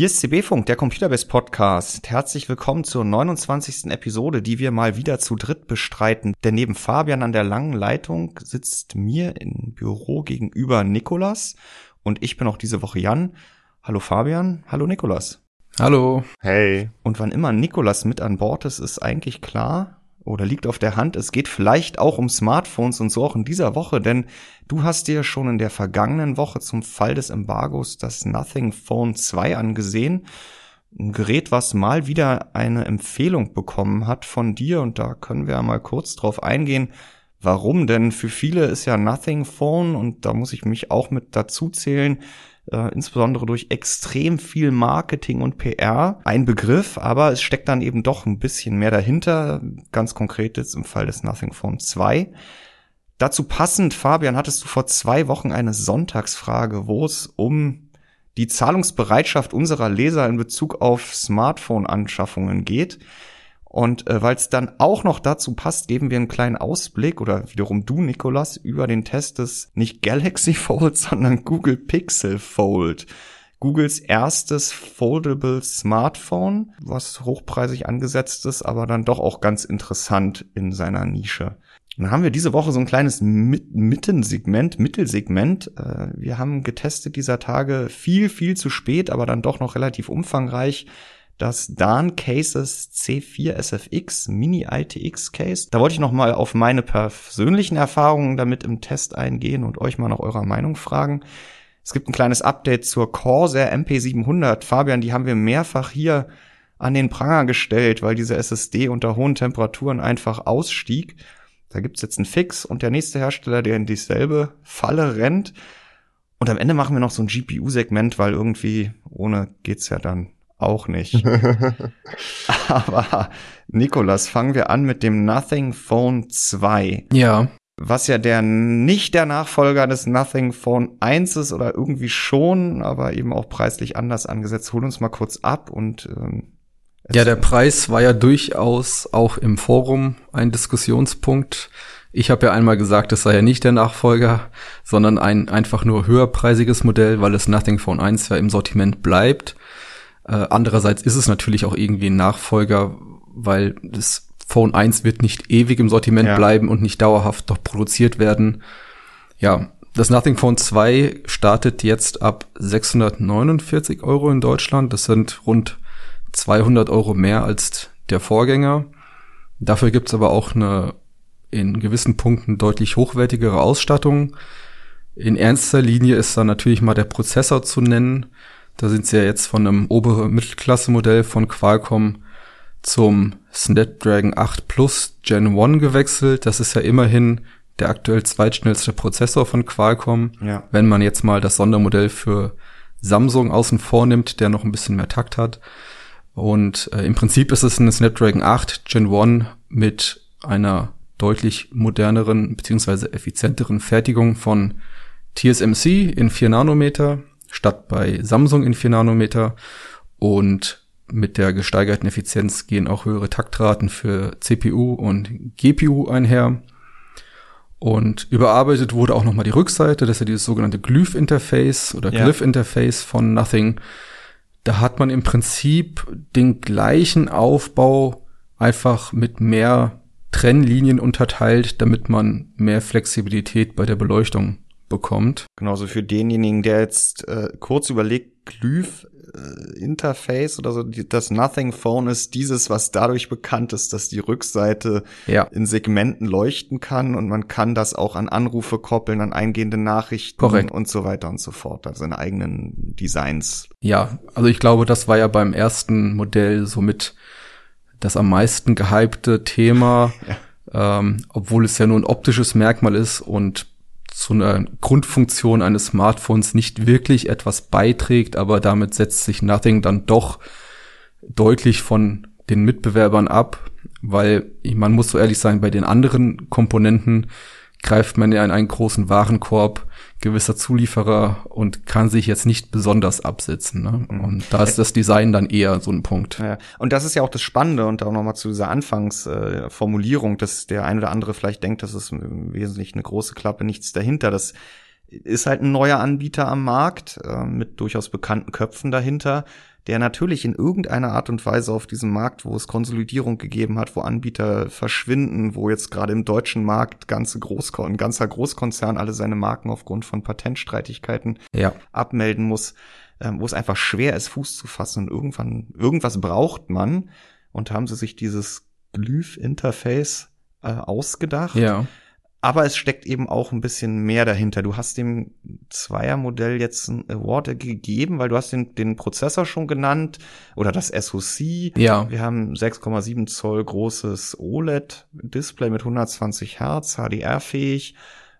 Hier ist CB Funk, der Computerbase Podcast. Herzlich willkommen zur 29. Episode, die wir mal wieder zu dritt bestreiten. Denn neben Fabian an der langen Leitung sitzt mir im Büro gegenüber Nikolas und ich bin auch diese Woche Jan. Hallo Fabian, hallo Nikolas. Hallo. Hey. Und wann immer Nikolas mit an Bord ist, ist eigentlich klar, oder liegt auf der Hand, es geht vielleicht auch um Smartphones und so auch in dieser Woche, denn du hast dir schon in der vergangenen Woche zum Fall des Embargos das Nothing Phone 2 angesehen. Ein Gerät, was mal wieder eine Empfehlung bekommen hat von dir und da können wir ja mal kurz drauf eingehen. Warum? Denn für viele ist ja Nothing Phone und da muss ich mich auch mit dazu zählen, äh, insbesondere durch extrem viel Marketing und PR ein Begriff, aber es steckt dann eben doch ein bisschen mehr dahinter, ganz konkret jetzt im Fall des Nothing Phone 2. Dazu passend, Fabian, hattest du vor zwei Wochen eine Sonntagsfrage, wo es um die Zahlungsbereitschaft unserer Leser in Bezug auf Smartphone-Anschaffungen geht. Und äh, weil es dann auch noch dazu passt, geben wir einen kleinen Ausblick oder wiederum du, Nikolas, über den Test des nicht Galaxy Fold, sondern Google Pixel Fold. Googles erstes foldable Smartphone, was hochpreisig angesetzt ist, aber dann doch auch ganz interessant in seiner Nische. Dann haben wir diese Woche so ein kleines Mittensegment, Mittelsegment. Äh, wir haben getestet dieser Tage viel, viel zu spät, aber dann doch noch relativ umfangreich das Dan Cases C4 SFX Mini ITX Case. Da wollte ich noch mal auf meine persönlichen Erfahrungen damit im Test eingehen und euch mal nach eurer Meinung fragen. Es gibt ein kleines Update zur Corsair MP700. Fabian, die haben wir mehrfach hier an den Pranger gestellt, weil diese SSD unter hohen Temperaturen einfach ausstieg. Da gibt's jetzt einen Fix und der nächste Hersteller, der in dieselbe Falle rennt. Und am Ende machen wir noch so ein GPU-Segment, weil irgendwie ohne geht's ja dann auch nicht. Aber Nikolas, fangen wir an mit dem Nothing Phone 2. Ja. Was ja der nicht der Nachfolger des Nothing Phone 1 ist oder irgendwie schon, aber eben auch preislich anders angesetzt. Hol uns mal kurz ab und ähm, ja, der Preis war ja durchaus auch im Forum ein Diskussionspunkt. Ich habe ja einmal gesagt, es sei ja nicht der Nachfolger, sondern ein einfach nur höherpreisiges Modell, weil es Nothing Phone 1 ja im Sortiment bleibt. Äh, andererseits ist es natürlich auch irgendwie ein Nachfolger, weil das Phone 1 wird nicht ewig im Sortiment ja. bleiben und nicht dauerhaft doch produziert werden. Ja, das Nothing Phone 2 startet jetzt ab 649 Euro in Deutschland. Das sind rund 200 Euro mehr als der Vorgänger. Dafür gibt's aber auch eine in gewissen Punkten deutlich hochwertigere Ausstattung. In ernster Linie ist da natürlich mal der Prozessor zu nennen. Da sind sie ja jetzt von einem oberen Mittelklasse-Modell von Qualcomm zum Snapdragon 8 Plus Gen 1 gewechselt. Das ist ja immerhin der aktuell zweitschnellste Prozessor von Qualcomm. Ja. Wenn man jetzt mal das Sondermodell für Samsung außen vor nimmt, der noch ein bisschen mehr Takt hat. Und äh, im Prinzip ist es ein Snapdragon 8 Gen 1 mit einer deutlich moderneren beziehungsweise effizienteren Fertigung von TSMC in 4 Nanometer statt bei Samsung in 4 Nanometer und mit der gesteigerten Effizienz gehen auch höhere Taktraten für CPU und GPU einher. Und überarbeitet wurde auch nochmal die Rückseite, das ist ja dieses sogenannte Glyph-Interface oder ja. Glyph-Interface von Nothing. Da hat man im Prinzip den gleichen Aufbau einfach mit mehr Trennlinien unterteilt, damit man mehr Flexibilität bei der Beleuchtung bekommt. Genauso für denjenigen, der jetzt äh, kurz überlegt, Glyph äh, Interface oder so, die, das Nothing Phone ist dieses, was dadurch bekannt ist, dass die Rückseite ja. in Segmenten leuchten kann und man kann das auch an Anrufe koppeln, an eingehende Nachrichten Korrekt. und so weiter und so fort, also seine eigenen Designs. Ja, also ich glaube, das war ja beim ersten Modell somit das am meisten gehypte Thema, ja. ähm, obwohl es ja nur ein optisches Merkmal ist und zu einer Grundfunktion eines Smartphones nicht wirklich etwas beiträgt, aber damit setzt sich Nothing dann doch deutlich von den Mitbewerbern ab, weil man muss so ehrlich sein, bei den anderen Komponenten greift man ja in einen großen Warenkorb gewisser Zulieferer und kann sich jetzt nicht besonders absetzen. Ne? Mhm. Und da ist das Design dann eher so ein Punkt. Ja, und das ist ja auch das Spannende und auch nochmal zu dieser Anfangsformulierung, äh, dass der eine oder andere vielleicht denkt, das ist wesentlich eine große Klappe, nichts dahinter. Das ist halt ein neuer Anbieter am Markt äh, mit durchaus bekannten Köpfen dahinter, der natürlich in irgendeiner Art und Weise auf diesem Markt, wo es Konsolidierung gegeben hat, wo Anbieter verschwinden, wo jetzt gerade im deutschen Markt ganze Großkon ein ganzer Großkonzern alle seine Marken aufgrund von Patentstreitigkeiten ja. abmelden muss, äh, wo es einfach schwer ist, Fuß zu fassen. Und irgendwann, irgendwas braucht man. Und haben sie sich dieses Glyph-Interface äh, ausgedacht. Ja. Aber es steckt eben auch ein bisschen mehr dahinter. Du hast dem Zweiermodell jetzt ein Award gegeben, weil du hast den, den Prozessor schon genannt oder das SoC. Ja. Wir haben 6,7 Zoll großes OLED-Display mit 120 Hertz, HDR-fähig.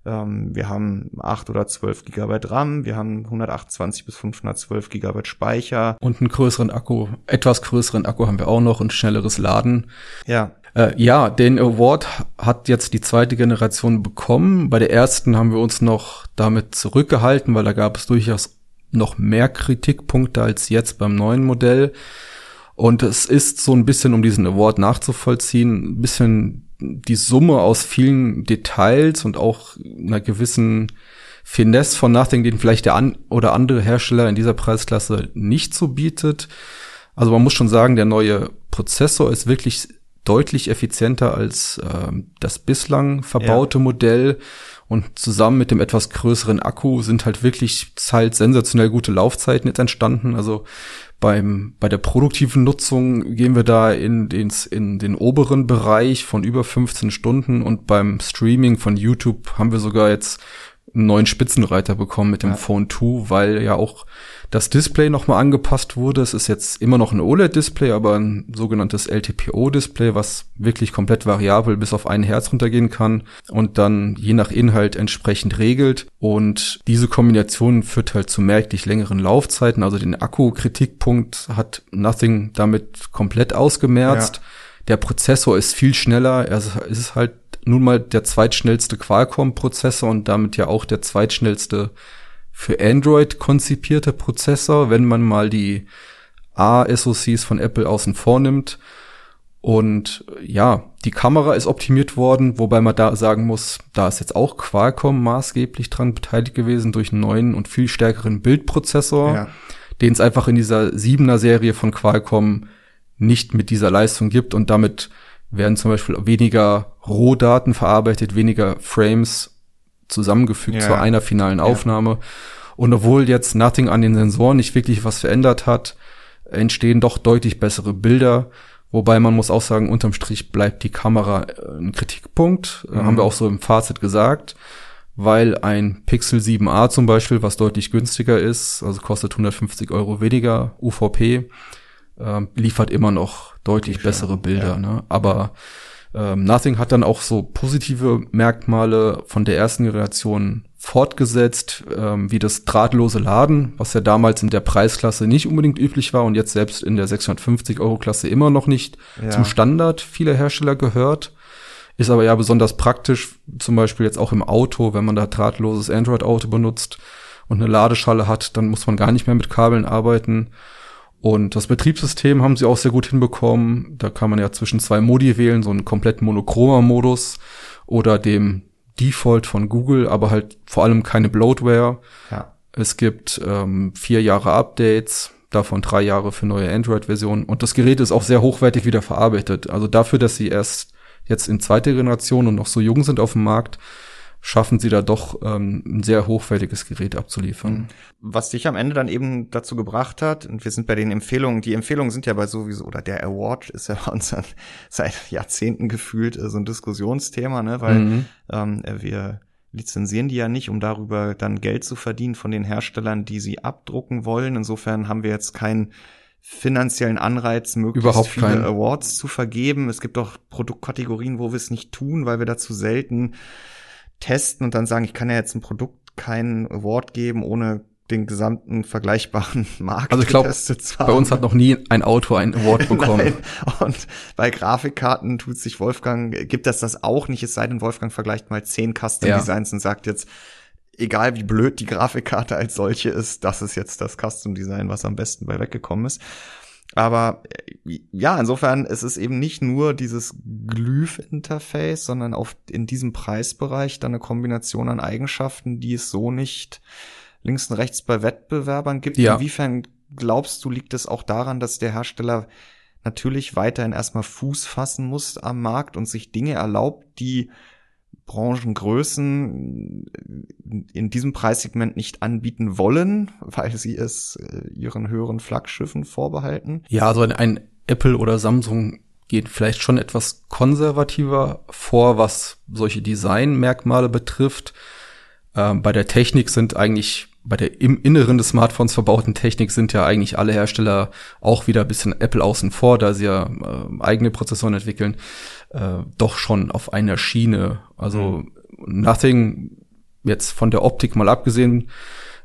Ähm, wir haben 8 oder 12 Gigabyte RAM. Wir haben 128 bis 512 Gigabyte Speicher. Und einen größeren Akku, etwas größeren Akku haben wir auch noch und schnelleres Laden. Ja. Äh, ja, den Award hat jetzt die zweite Generation bekommen. Bei der ersten haben wir uns noch damit zurückgehalten, weil da gab es durchaus noch mehr Kritikpunkte als jetzt beim neuen Modell. Und es ist so ein bisschen, um diesen Award nachzuvollziehen, ein bisschen die Summe aus vielen Details und auch einer gewissen Finesse von Nothing, den vielleicht der an oder andere Hersteller in dieser Preisklasse nicht so bietet. Also man muss schon sagen, der neue Prozessor ist wirklich deutlich effizienter als äh, das bislang verbaute ja. Modell. Und zusammen mit dem etwas größeren Akku sind halt wirklich halt sensationell gute Laufzeiten jetzt entstanden. Also beim, bei der produktiven Nutzung gehen wir da in den, in den oberen Bereich von über 15 Stunden und beim Streaming von YouTube haben wir sogar jetzt einen neuen Spitzenreiter bekommen mit dem ja. Phone 2, weil ja auch das Display nochmal angepasst wurde. Es ist jetzt immer noch ein OLED-Display, aber ein sogenanntes LTPO-Display, was wirklich komplett variabel bis auf ein Herz runtergehen kann und dann je nach Inhalt entsprechend regelt. Und diese Kombination führt halt zu merklich längeren Laufzeiten. Also den Akku-Kritikpunkt hat Nothing damit komplett ausgemerzt. Ja. Der Prozessor ist viel schneller. Er ist halt nun mal der zweitschnellste Qualcomm-Prozessor und damit ja auch der zweitschnellste für Android konzipierte Prozessor, wenn man mal die A-SoCs von Apple außen vor nimmt. Und ja, die Kamera ist optimiert worden, wobei man da sagen muss, da ist jetzt auch Qualcomm maßgeblich dran beteiligt gewesen durch einen neuen und viel stärkeren Bildprozessor, ja. den es einfach in dieser 7er Serie von Qualcomm nicht mit dieser Leistung gibt und damit werden zum Beispiel weniger Rohdaten verarbeitet, weniger Frames zusammengefügt ja. zu einer finalen Aufnahme. Ja. Und obwohl jetzt Nothing an den Sensoren nicht wirklich was verändert hat, entstehen doch deutlich bessere Bilder. Wobei man muss auch sagen, unterm Strich bleibt die Kamera äh, ein Kritikpunkt. Mhm. Haben wir auch so im Fazit gesagt. Weil ein Pixel 7a zum Beispiel, was deutlich günstiger ist, also kostet 150 Euro weniger UVP, äh, liefert immer noch deutlich bessere Bilder. Ja. Ne? Aber ähm, Nothing hat dann auch so positive Merkmale von der ersten Generation fortgesetzt, ähm, wie das drahtlose Laden, was ja damals in der Preisklasse nicht unbedingt üblich war und jetzt selbst in der 650 Euro Klasse immer noch nicht ja. zum Standard vieler Hersteller gehört. Ist aber ja besonders praktisch, zum Beispiel jetzt auch im Auto, wenn man da drahtloses Android-Auto benutzt und eine Ladeschale hat, dann muss man gar nicht mehr mit Kabeln arbeiten. Und das Betriebssystem haben sie auch sehr gut hinbekommen. Da kann man ja zwischen zwei Modi wählen, so einen komplett monochromer Modus oder dem Default von Google, aber halt vor allem keine Bloatware. Ja. Es gibt ähm, vier Jahre Updates, davon drei Jahre für neue Android-Versionen. Und das Gerät ist auch sehr hochwertig wieder verarbeitet. Also dafür, dass sie erst jetzt in zweiter Generation und noch so jung sind auf dem Markt, schaffen sie da doch ähm, ein sehr hochwertiges Gerät abzuliefern. Mhm. Was dich am Ende dann eben dazu gebracht hat, und wir sind bei den Empfehlungen, die Empfehlungen sind ja bei sowieso, oder der Award ist ja bei uns seit Jahrzehnten gefühlt äh, so ein Diskussionsthema, ne? weil mhm. ähm, wir lizenzieren die ja nicht, um darüber dann Geld zu verdienen von den Herstellern, die sie abdrucken wollen. Insofern haben wir jetzt keinen finanziellen Anreiz, möglichst Überhaupt viele keinen. Awards zu vergeben. Es gibt auch Produktkategorien, wo wir es nicht tun, weil wir dazu selten testen und dann sagen, ich kann ja jetzt ein Produkt keinen Award geben, ohne den gesamten vergleichbaren Markt also ich glaube, bei uns hat noch nie ein Auto einen Award bekommen. Und bei Grafikkarten tut sich Wolfgang, gibt das das auch nicht, es sei denn, Wolfgang vergleicht mal zehn Custom Designs ja. und sagt jetzt, egal wie blöd die Grafikkarte als solche ist, das ist jetzt das Custom Design, was am besten bei weggekommen ist. Aber äh, ja, insofern, es ist eben nicht nur dieses Glyph-Interface, sondern auf in diesem Preisbereich dann eine Kombination an Eigenschaften, die es so nicht links und rechts bei Wettbewerbern gibt. Ja. Inwiefern glaubst du, liegt es auch daran, dass der Hersteller natürlich weiterhin erstmal Fuß fassen muss am Markt und sich Dinge erlaubt, die Branchengrößen in diesem Preissegment nicht anbieten wollen, weil sie es äh, ihren höheren Flaggschiffen vorbehalten? Ja, also ein Apple oder Samsung geht vielleicht schon etwas konservativer vor, was solche Designmerkmale betrifft. Ähm, bei der Technik sind eigentlich bei der im Inneren des Smartphones verbauten Technik sind ja eigentlich alle Hersteller auch wieder ein bisschen Apple außen vor, da sie ja äh, eigene Prozessoren entwickeln, äh, doch schon auf einer Schiene. Also mhm. Nothing jetzt von der Optik mal abgesehen,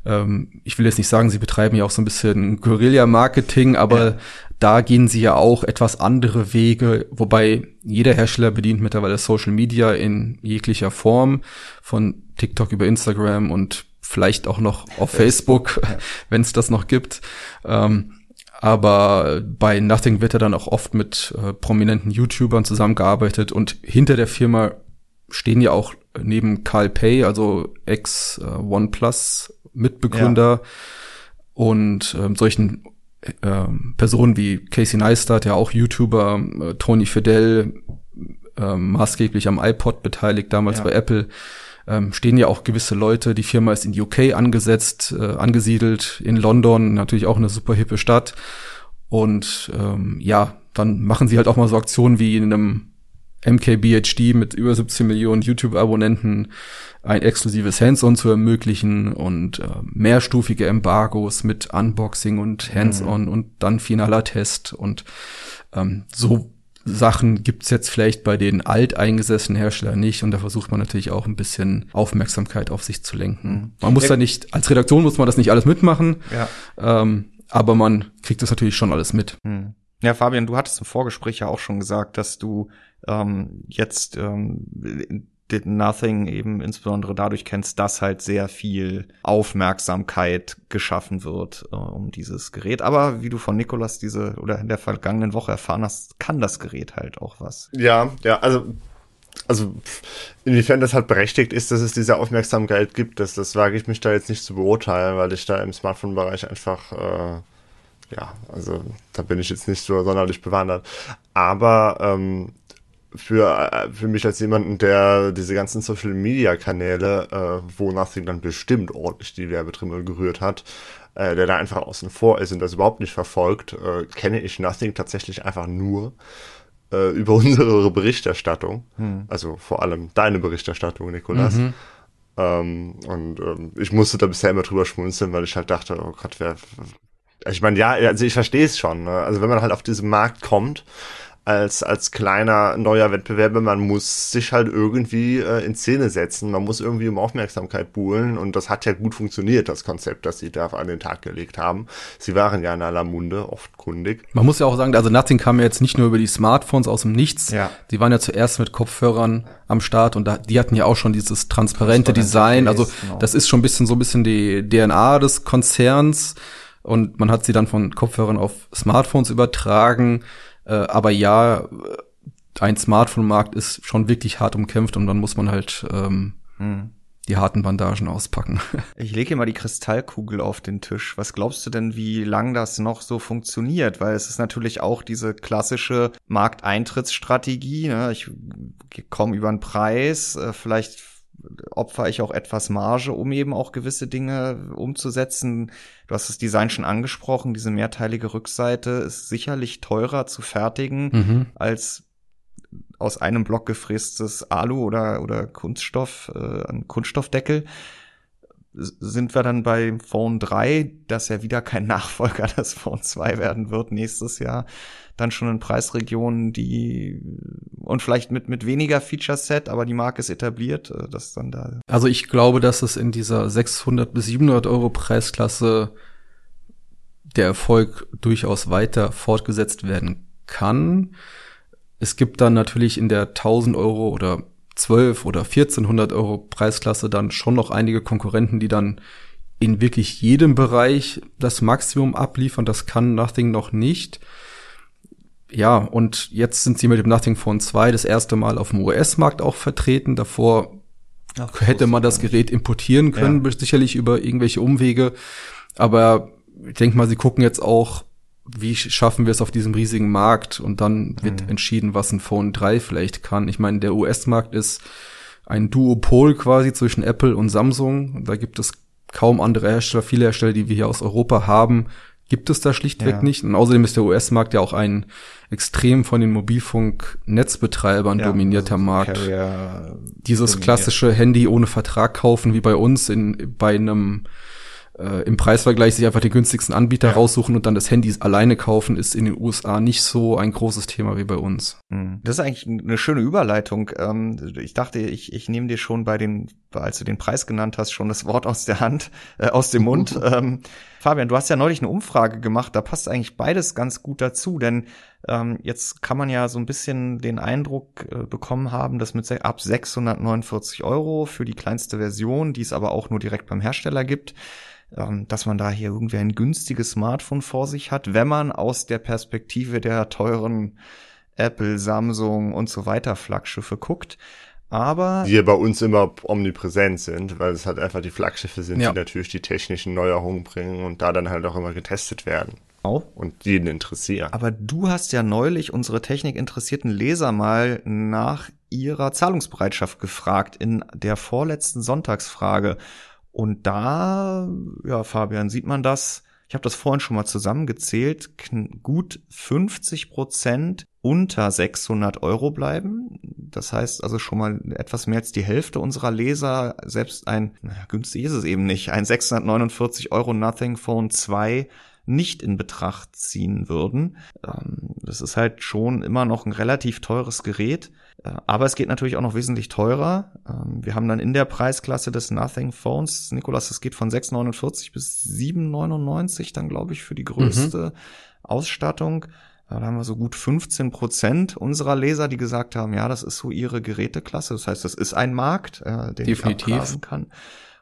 ähm, ich will jetzt nicht sagen, sie betreiben ja auch so ein bisschen Guerilla-Marketing, aber ja. da gehen sie ja auch etwas andere Wege, wobei jeder Hersteller bedient mittlerweile Social Media in jeglicher Form, von TikTok über Instagram und vielleicht auch noch auf Facebook, Facebook ja. wenn es das noch gibt. Ähm, aber bei Nothing wird er dann auch oft mit äh, prominenten YouTubern zusammengearbeitet und hinter der Firma stehen ja auch neben Carl Pay, also ex äh, OnePlus Mitbegründer ja. und ähm, solchen äh, Personen wie Casey Neistat, ja auch YouTuber, äh, Tony Fidel, äh, maßgeblich am iPod beteiligt, damals ja. bei Apple, ähm, stehen ja auch gewisse Leute. Die Firma ist in UK angesetzt, äh, angesiedelt, in London, natürlich auch eine super hippe Stadt. Und ähm, ja, dann machen sie halt auch mal so Aktionen wie in einem MKBHD mit über 17 Millionen YouTube-Abonnenten ein exklusives Hands-on zu ermöglichen und äh, mehrstufige Embargos mit Unboxing und Hands-on mhm. und dann finaler Test und ähm, so Sachen gibt's jetzt vielleicht bei den alteingesessenen Herstellern nicht und da versucht man natürlich auch ein bisschen Aufmerksamkeit auf sich zu lenken. Mhm. Man muss ja, da nicht, als Redaktion muss man das nicht alles mitmachen, ja. ähm, aber man kriegt das natürlich schon alles mit. Mhm. Ja, Fabian, du hattest im Vorgespräch ja auch schon gesagt, dass du ähm, jetzt ähm, Did Nothing eben insbesondere dadurch kennst, dass halt sehr viel Aufmerksamkeit geschaffen wird äh, um dieses Gerät. Aber wie du von Nikolas diese oder in der vergangenen Woche erfahren hast, kann das Gerät halt auch was. Ja, ja, also also inwiefern das halt berechtigt ist, dass es diese Aufmerksamkeit gibt, das, das wage ich mich da jetzt nicht zu beurteilen, weil ich da im Smartphone-Bereich einfach äh, ja, also da bin ich jetzt nicht so sonderlich bewandert. Aber ähm, für, äh, für mich als jemanden, der diese ganzen Social Media Kanäle, äh, wo Nothing dann bestimmt ordentlich die Werbetrimmel gerührt hat, äh, der da einfach außen vor ist und das überhaupt nicht verfolgt, äh, kenne ich Nothing tatsächlich einfach nur äh, über unsere Berichterstattung. Hm. Also vor allem deine Berichterstattung, Nikolas. Mhm. Ähm, und ähm, ich musste da bisher immer drüber schmunzeln, weil ich halt dachte, oh Gott, wer. Ich meine, ja, also ich verstehe es schon. Ne? Also wenn man halt auf diesen Markt kommt, als, als kleiner neuer Wettbewerber, man muss sich halt irgendwie äh, in Szene setzen, man muss irgendwie um Aufmerksamkeit buhlen und das hat ja gut funktioniert, das Konzept, das sie da an den Tag gelegt haben. Sie waren ja in aller Munde, oft kundig. Man muss ja auch sagen, also Nothing kam ja jetzt nicht nur über die Smartphones aus dem Nichts, ja. die waren ja zuerst mit Kopfhörern am Start und da, die hatten ja auch schon dieses transparente Design, also genau. das ist schon ein bisschen so ein bisschen die DNA des Konzerns und man hat sie dann von Kopfhörern auf Smartphones übertragen äh, aber ja, ein Smartphone-Markt ist schon wirklich hart umkämpft und dann muss man halt ähm, hm. die harten Bandagen auspacken. ich lege hier mal die Kristallkugel auf den Tisch. Was glaubst du denn, wie lang das noch so funktioniert? Weil es ist natürlich auch diese klassische Markteintrittsstrategie. Ne? Ich komme über einen Preis, äh, vielleicht opfer ich auch etwas Marge, um eben auch gewisse Dinge umzusetzen. Du hast das Design schon angesprochen, diese mehrteilige Rückseite ist sicherlich teurer zu fertigen mhm. als aus einem Block gefrästes Alu oder, oder Kunststoff, äh, ein Kunststoffdeckel sind wir dann bei Phone 3, das ja wieder kein Nachfolger des Phone 2 werden wird nächstes Jahr, dann schon in Preisregionen, die und vielleicht mit mit weniger Feature Set, aber die Marke ist etabliert, äh, das dann da. Also ich glaube, dass es in dieser 600 bis 700 Euro Preisklasse der Erfolg durchaus weiter fortgesetzt werden kann. Es gibt dann natürlich in der 1000 Euro oder 12 oder 1400 Euro Preisklasse dann schon noch einige Konkurrenten, die dann in wirklich jedem Bereich das Maximum abliefern. Das kann Nothing noch nicht. Ja, und jetzt sind sie mit dem Nothing Phone 2 das erste Mal auf dem US-Markt auch vertreten. Davor Ach, hätte man das Gerät importieren können, ja. sicherlich über irgendwelche Umwege. Aber ich denke mal, sie gucken jetzt auch, wie schaffen wir es auf diesem riesigen Markt und dann wird mhm. entschieden, was ein Phone 3 vielleicht kann. Ich meine, der US-Markt ist ein Duopol quasi zwischen Apple und Samsung. Da gibt es kaum andere Hersteller, viele Hersteller, die wir hier aus Europa haben, gibt es da schlichtweg ja. nicht. Und außerdem ist der US-Markt ja auch ein extrem von den Mobilfunknetzbetreibern ja, dominierter also Markt. Dieses dominiert. klassische Handy ohne Vertrag kaufen, wie bei uns in, bei einem äh, im Preisvergleich sich einfach den günstigsten Anbieter ja. raussuchen und dann das Handy alleine kaufen, ist in den USA nicht so ein großes Thema wie bei uns. Hm. Das ist eigentlich eine schöne Überleitung. Ähm, ich dachte, ich, ich nehme dir schon bei den, als du den Preis genannt hast, schon das Wort aus der Hand, äh, aus dem Mund. ähm, Fabian, du hast ja neulich eine Umfrage gemacht, da passt eigentlich beides ganz gut dazu, denn ähm, jetzt kann man ja so ein bisschen den Eindruck äh, bekommen haben, dass mit ab 649 Euro für die kleinste Version, die es aber auch nur direkt beim Hersteller gibt, dass man da hier irgendwie ein günstiges Smartphone vor sich hat, wenn man aus der Perspektive der teuren Apple, Samsung und so weiter Flaggschiffe guckt. Aber die bei uns immer omnipräsent sind, weil es halt einfach die Flaggschiffe sind, ja. die natürlich die technischen Neuerungen bringen und da dann halt auch immer getestet werden. Auch. Und jeden interessieren. Aber du hast ja neulich unsere technikinteressierten Leser mal nach ihrer Zahlungsbereitschaft gefragt in der vorletzten Sonntagsfrage. Und da, ja, Fabian, sieht man das. Ich habe das vorhin schon mal zusammengezählt. Gut 50 Prozent unter 600 Euro bleiben. Das heißt also schon mal etwas mehr als die Hälfte unserer Leser, selbst ein, naja, günstig ist es eben nicht, ein 649 Euro Nothing Phone 2 nicht in Betracht ziehen würden. Ähm, das ist halt schon immer noch ein relativ teures Gerät. Äh, aber es geht natürlich auch noch wesentlich teurer. Ähm, wir haben dann in der Preisklasse des Nothing Phones, Nikolas, es geht von 6,49 bis 7,99 dann, glaube ich, für die größte mhm. Ausstattung. Da haben wir so gut 15 Prozent unserer Leser, die gesagt haben, ja, das ist so ihre Geräteklasse. Das heißt, das ist ein Markt, äh, den Definitiv. ich abgrasen kann.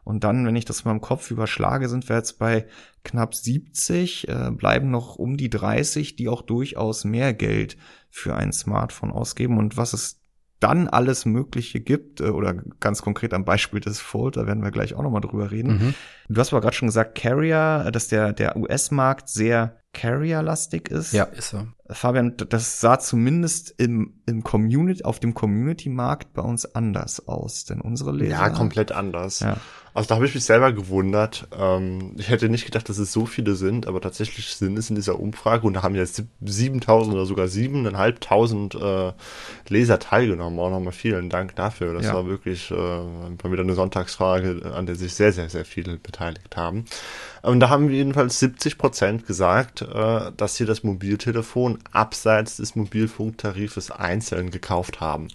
Und dann, wenn ich das mal im Kopf überschlage, sind wir jetzt bei knapp 70, äh, bleiben noch um die 30, die auch durchaus mehr Geld für ein Smartphone ausgeben. Und was es dann alles Mögliche gibt, äh, oder ganz konkret am Beispiel des Fold, da werden wir gleich auch nochmal drüber reden. Mhm. Du hast aber gerade schon gesagt, Carrier, dass der, der US-Markt sehr Carrier-lastig ist. Ja, ist er. Fabian, das sah zumindest im, im Community, auf dem Community-Markt bei uns anders aus, denn unsere Leser. Ja, komplett anders. Ja. Also da habe ich mich selber gewundert. Ähm, ich hätte nicht gedacht, dass es so viele sind, aber tatsächlich sind es in dieser Umfrage und da haben jetzt 7000 oder sogar 7500 äh, Leser teilgenommen. Auch nochmal vielen Dank dafür. Das ja. war wirklich äh, mal wieder eine Sonntagsfrage, an der sich sehr, sehr, sehr viele beteiligt haben. Und da haben jedenfalls 70 Prozent gesagt, äh, dass sie das Mobiltelefon abseits des Mobilfunktarifes einzeln gekauft haben.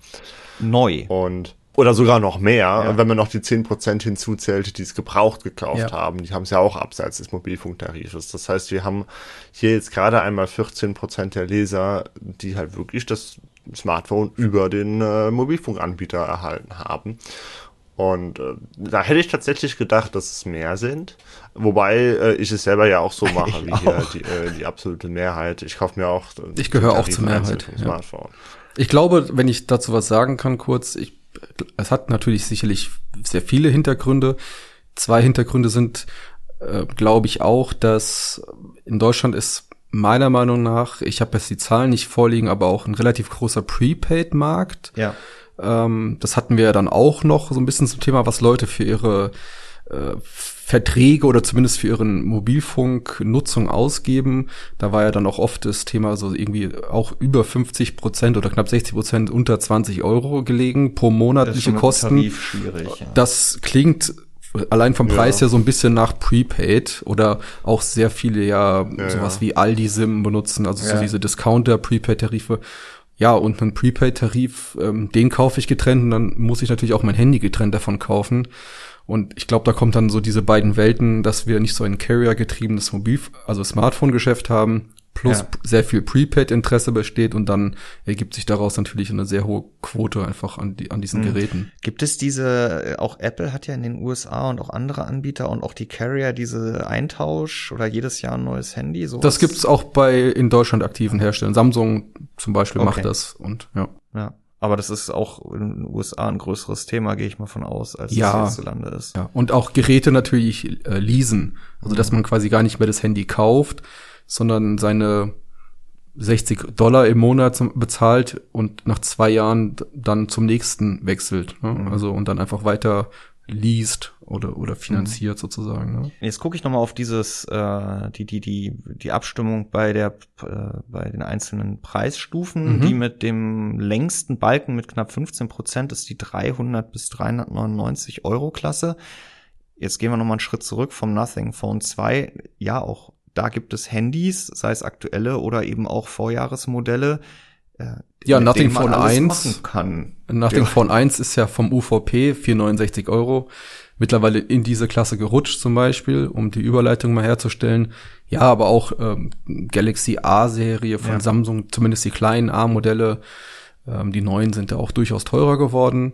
Neu. Und oder sogar noch mehr, ja. wenn man noch die 10% hinzuzählt, die es gebraucht gekauft ja. haben. Die haben es ja auch abseits des Mobilfunktarifes. Das heißt, wir haben hier jetzt gerade einmal 14% der Leser, die halt wirklich das Smartphone über den äh, Mobilfunkanbieter erhalten haben. Und äh, da hätte ich tatsächlich gedacht, dass es mehr sind. Wobei äh, ich es selber ja auch so mache, wie hier die, äh, die absolute Mehrheit. Ich kaufe mir auch. Äh, ich gehöre auch zur Mehrheit. Ja. Smartphone. Ich glaube, wenn ich dazu was sagen kann, kurz, ich, es hat natürlich sicherlich sehr viele Hintergründe. Zwei Hintergründe sind, äh, glaube ich, auch, dass in Deutschland ist meiner Meinung nach, ich habe jetzt die Zahlen nicht vorliegen, aber auch ein relativ großer Prepaid-Markt. Ja ähm, das hatten wir ja dann auch noch so ein bisschen zum Thema, was Leute für ihre äh, Verträge oder zumindest für ihren Mobilfunknutzung ausgeben. Da war ja dann auch oft das Thema so irgendwie auch über 50 Prozent oder knapp 60 Prozent unter 20 Euro gelegen pro monatliche das Kosten. schwierig, ja. Das klingt allein vom Preis ja. ja so ein bisschen nach Prepaid oder auch sehr viele ja, ja sowas ja. wie Aldi Sim benutzen, also so diese Discounter Prepaid Tarife. Ja, und einen Prepaid-Tarif, ähm, den kaufe ich getrennt und dann muss ich natürlich auch mein Handy getrennt davon kaufen. Und ich glaube, da kommt dann so diese beiden Welten, dass wir nicht so ein Carrier-getriebenes Mobil, also Smartphone-Geschäft haben plus Ja. sehr viel Prepaid-Interesse besteht und dann ergibt sich daraus natürlich eine sehr hohe Quote einfach an, die, an diesen Mhm. Geräten. Gibt es diese, äh, auch Apple hat ja in den USA und auch andere Anbieter und auch die Carrier diese Eintausch oder jedes Jahr ein neues Handy? So Das gibt's auch bei in Deutschland aktiven Herstellern. Samsung zum Beispiel Okay. macht das und ja. Ja. Aber das ist auch in den USA ein größeres Thema, gehe ich mal von aus, als Ja. es hierzulande ist. Ja, und auch Geräte natürlich äh, leasen. Also, dass man quasi gar nicht mehr das Handy kauft, sondern seine 60 Dollar im Monat zum, bezahlt und nach zwei Jahren dann zum nächsten wechselt. Ne? Also, und dann einfach weiter least oder, oder finanziert sozusagen. Ne? Jetzt gucke ich noch mal auf dieses äh, die die die die Abstimmung bei der äh, bei den einzelnen Preisstufen, Mhm. die mit dem längsten Balken mit knapp 15 Prozent ist die 300 bis 399 Euro Klasse. Jetzt gehen wir noch mal einen Schritt zurück vom Nothing Phone 2. Ja, auch da gibt es Handys, sei es aktuelle oder eben auch Vorjahresmodelle. Äh, Ja, Nothing Phone alles 1 machen kann. Nachdem Ja. Phone 1 ist ja vom UVP 469 Euro mittlerweile in diese Klasse gerutscht zum Beispiel, um die Überleitung mal herzustellen. Ja, aber auch ähm, Galaxy A-Serie von Ja. Samsung, zumindest die kleinen A-Modelle, ähm, die neuen sind ja auch durchaus teurer geworden.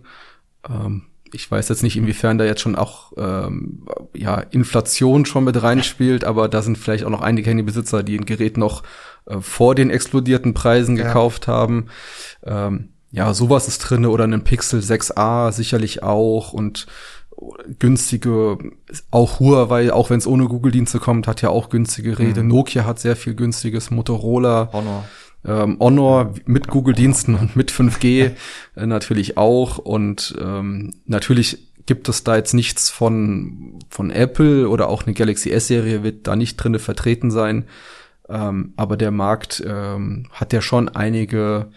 Ähm, ich weiß jetzt nicht, inwiefern da jetzt schon auch ähm, ja Inflation schon mit reinspielt, aber da sind vielleicht auch noch einige Handybesitzer, die ein Gerät noch äh, vor den explodierten Preisen Ja. gekauft haben. Ähm, ja, sowas ist drinne oder ein Pixel 6a sicherlich auch und günstige, auch Huawei, auch wenn es ohne Google-Dienste kommt, hat ja auch günstige Geräte. Mhm. Nokia hat sehr viel günstiges, Motorola, Honor. ähm, Honor mit Google-Diensten und mit 5G äh, natürlich auch. Und ähm, natürlich gibt es da jetzt nichts von, von Apple oder auch eine Galaxy S-Serie wird da nicht drinne vertreten sein. Ähm, aber der Markt ähm, hat ja schon einige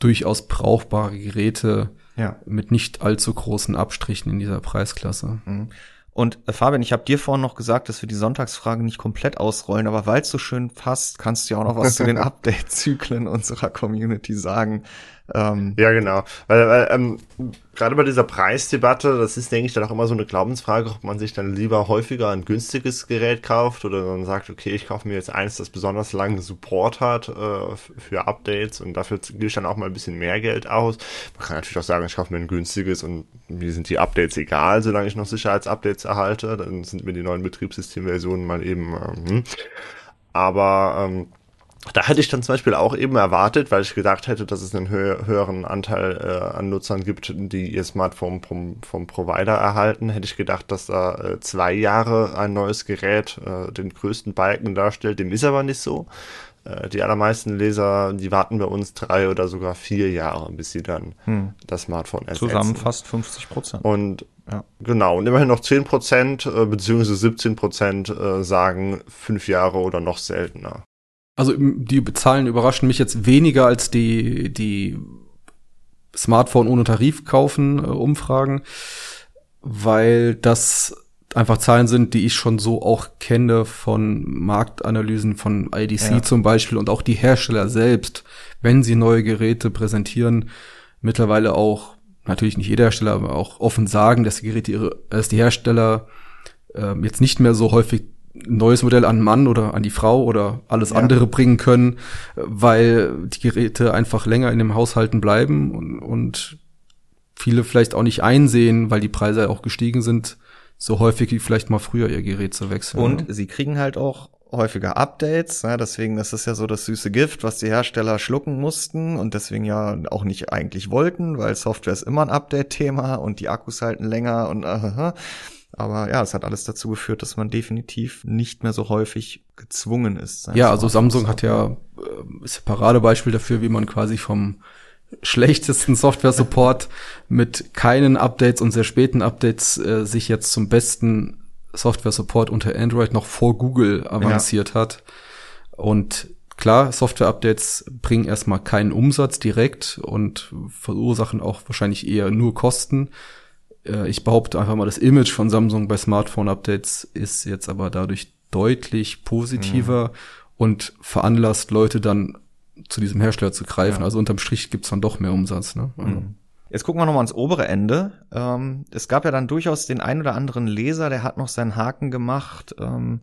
durchaus brauchbare Geräte Ja. mit nicht allzu großen Abstrichen in dieser Preisklasse. Mhm. Und äh, Fabian, ich habe dir vorhin noch gesagt, dass wir die Sonntagsfrage nicht komplett ausrollen, aber weil es so schön passt, kannst du ja auch noch was zu den Update-Zyklen unserer Community sagen. Ähm, Ja, genau. Weil, weil ähm, gerade bei dieser Preisdebatte, das ist, denke ich, dann auch immer so eine Glaubensfrage, ob man sich dann lieber häufiger ein günstiges Gerät kauft oder dann sagt, okay, ich kaufe mir jetzt eins, das besonders langen Support hat äh, für Updates und dafür gebe ich dann auch mal ein bisschen mehr Geld aus. Man kann natürlich auch sagen, ich kaufe mir ein günstiges und mir sind die Updates egal, solange ich noch Sicherheitsupdates erhalte. Dann sind mir die neuen Betriebssystemversionen mal eben. Ähm, hm. aber ähm, da hätte ich dann zum Beispiel auch eben erwartet, weil ich gedacht hätte, dass es einen hö höheren Anteil äh, an Nutzern gibt, die ihr Smartphone vom, vom Provider erhalten, hätte ich gedacht, dass da äh, zwei Jahre ein neues Gerät äh, den größten Balken darstellt. Dem ist aber nicht so. Äh, die allermeisten Leser, die warten bei uns drei oder sogar vier Jahre, bis sie dann Hm. das Smartphone ersetzen. zusammen fast 50 Prozent. Und Ja. genau, und immerhin noch 10 Prozent äh, beziehungsweise 17 Prozent äh, sagen fünf Jahre oder noch seltener. Also die Zahlen überraschen mich jetzt weniger als die, die Smartphone ohne Tarif kaufen äh, Umfragen, weil das einfach Zahlen sind, die ich schon so auch kenne von Marktanalysen von IDC Ja. zum Beispiel und auch die Hersteller selbst, wenn sie neue Geräte präsentieren, mittlerweile auch natürlich nicht jeder Hersteller, aber auch offen sagen, dass die Geräte ihre, dass die Hersteller ähm, jetzt nicht mehr so häufig ein neues Modell an den Mann oder an die Frau oder alles Ja. andere bringen können, äh, weil die Geräte einfach länger in dem Haushalten bleiben und, und viele vielleicht auch nicht einsehen, weil die Preise auch gestiegen sind, so häufig wie vielleicht mal früher ihr Gerät zu wechseln. Und ne? sie kriegen halt auch häufiger Updates, ja, deswegen ist es ja so das süße Gift, was die Hersteller schlucken mussten und deswegen ja auch nicht eigentlich wollten, weil Software ist immer ein Update-Thema und die Akkus halten länger und aha. Aber ja, es hat alles dazu geführt, dass man definitiv nicht mehr so häufig gezwungen ist. Ja, also Samsung hat ja äh, ist ein Paradebeispiel dafür, wie man quasi vom schlechtesten Software-Support mit keinen Updates und sehr späten Updates äh, sich jetzt zum besten Software-Support unter Android noch vor Google avanciert hat. Und klar, Software-Updates bringen erstmal keinen Umsatz direkt und verursachen auch wahrscheinlich eher nur Kosten. Äh, ich behaupte einfach mal, das Image von Samsung bei Smartphone-Updates ist jetzt aber dadurch deutlich positiver und veranlasst Leute dann zu diesem Hersteller zu greifen. Ja. Also unterm Strich gibt's dann doch mehr Umsatz. Ne? Also, Mhm. Jetzt gucken wir noch mal ans obere Ende. Ähm, es gab ja dann durchaus den ein oder anderen Leser, der hat noch seinen Haken gemacht. Ähm,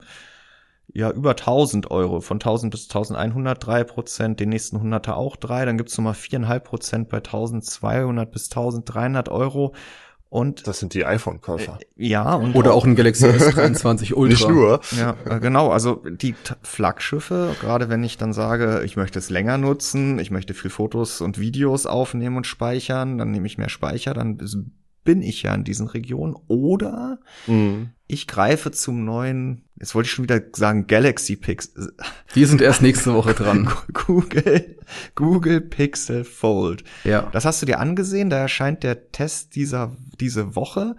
ja über 1000 Euro, von 1000 bis 1100 3 Prozent, den nächsten 100er auch drei, dann gibt's nochmal viereinhalb Prozent bei 1200 bis 1300 Euro. Und das sind die iPhone-Käufer. Äh, ja, und oder auch ein Galaxy S23 Ultra. Nicht nur. Ja, äh, genau. Also die Flaggschiffe, gerade wenn ich dann sage, ich möchte es länger nutzen, ich möchte viel Fotos und Videos aufnehmen und speichern, dann nehme ich mehr Speicher, dann bin ich ja in diesen Regionen. Oder mhm. ich greife zum neuen, jetzt wollte ich schon wieder sagen, Galaxy Pixel. Die sind erst nächste Woche dran. Google, Google Pixel Fold. Ja. Das hast du dir angesehen, da erscheint der Test dieser, diese Woche.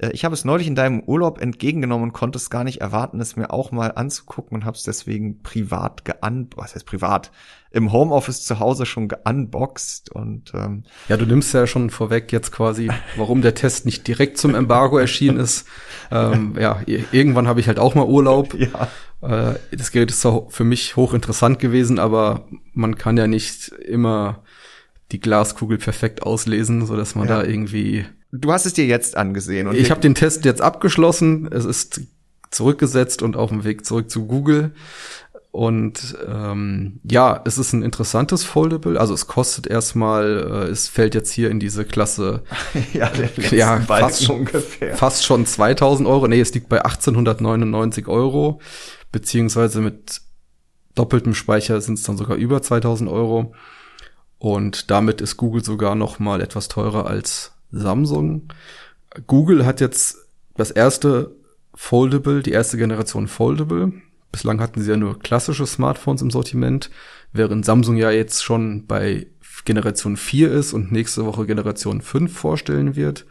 Äh, ich habe es neulich in deinem Urlaub entgegengenommen und konnte es gar nicht erwarten, es mir auch mal anzugucken und habe es deswegen privat gean, was heißt privat, im Homeoffice zu Hause schon geunboxed und ähm, ja, du nimmst ja schon vorweg jetzt quasi, warum der Test nicht direkt zum Embargo erschienen ist. Ähm, ja, irgendwann habe ich halt auch mal Urlaub. Ja. Äh, das Gerät ist für mich hochinteressant gewesen, aber man kann ja nicht immer die Glaskugel perfekt auslesen, so dass man ja. da irgendwie Du hast es dir jetzt angesehen. Und ich habe den Test jetzt abgeschlossen. Es ist zurückgesetzt und auf dem Weg zurück zu Google. Und ähm, ja, es ist ein interessantes Foldable. Also es kostet erstmal, äh, es fällt jetzt hier in diese Klasse. ja, ja fast, schon, ungefähr. fast schon 2000 Euro. Nee, es liegt bei 1899 Euro. Beziehungsweise mit doppeltem Speicher sind es dann sogar über 2000 Euro. Und damit ist Google sogar noch mal etwas teurer als Samsung. Google hat jetzt das erste Foldable, die erste Generation Foldable. Bislang hatten sie ja nur klassische Smartphones im Sortiment, während Samsung ja jetzt schon bei Generation 4 ist und nächste Woche Generation 5 vorstellen wird.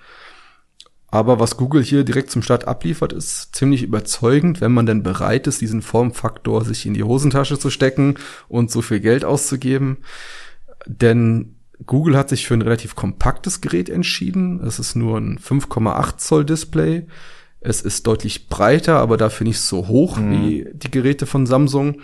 Aber was Google hier direkt zum Start abliefert, ist ziemlich überzeugend, wenn man denn bereit ist, diesen Formfaktor sich in die Hosentasche zu stecken und so viel Geld auszugeben. Denn Google hat sich für ein relativ kompaktes Gerät entschieden. Es ist nur ein 5,8 Zoll Display. Es ist deutlich breiter, aber dafür nicht so hoch mhm. wie die Geräte von Samsung.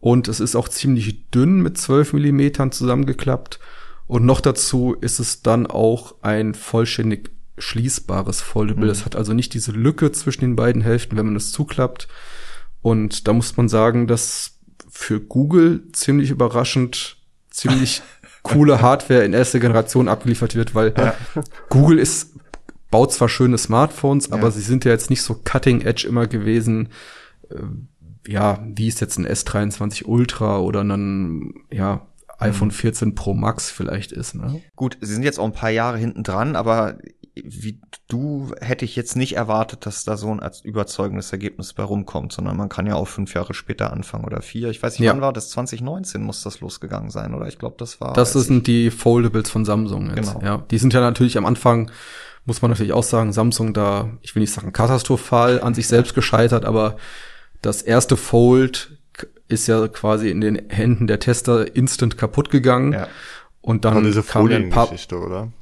Und es ist auch ziemlich dünn mit 12 Millimetern zusammengeklappt. Und noch dazu ist es dann auch ein vollständig schließbares Foldable. Mhm. Es hat also nicht diese Lücke zwischen den beiden Hälften, wenn man es zuklappt. Und da muss man sagen, dass für Google ziemlich überraschend ziemlich coole Hardware in erster Generation abgeliefert wird, weil ja. Google ist, baut zwar schöne Smartphones, aber sie sind ja jetzt nicht so cutting edge immer gewesen. Äh, ja, wie ist jetzt ein S23 Ultra oder ein, ja, iPhone 14 Pro Max vielleicht ist. Ne? Gut, sie sind jetzt auch ein paar Jahre hinten dran, aber wie du hätte ich jetzt nicht erwartet, dass da so ein überzeugendes Ergebnis bei rumkommt, sondern man kann ja auch fünf Jahre später anfangen oder vier. Ich weiß nicht, ja. wann war das? 2019 muss das losgegangen sein, oder? Ich glaube, das war. Das sind die Foldables von Samsung jetzt. Genau. Ja, die sind ja natürlich am Anfang muss man natürlich auch sagen, Samsung da, ich will nicht sagen katastrophal an sich selbst gescheitert, aber das erste Fold ist ja quasi in den Händen der Tester instant kaputt gegangen. Ja. Und dann diese kam ein paar, oder?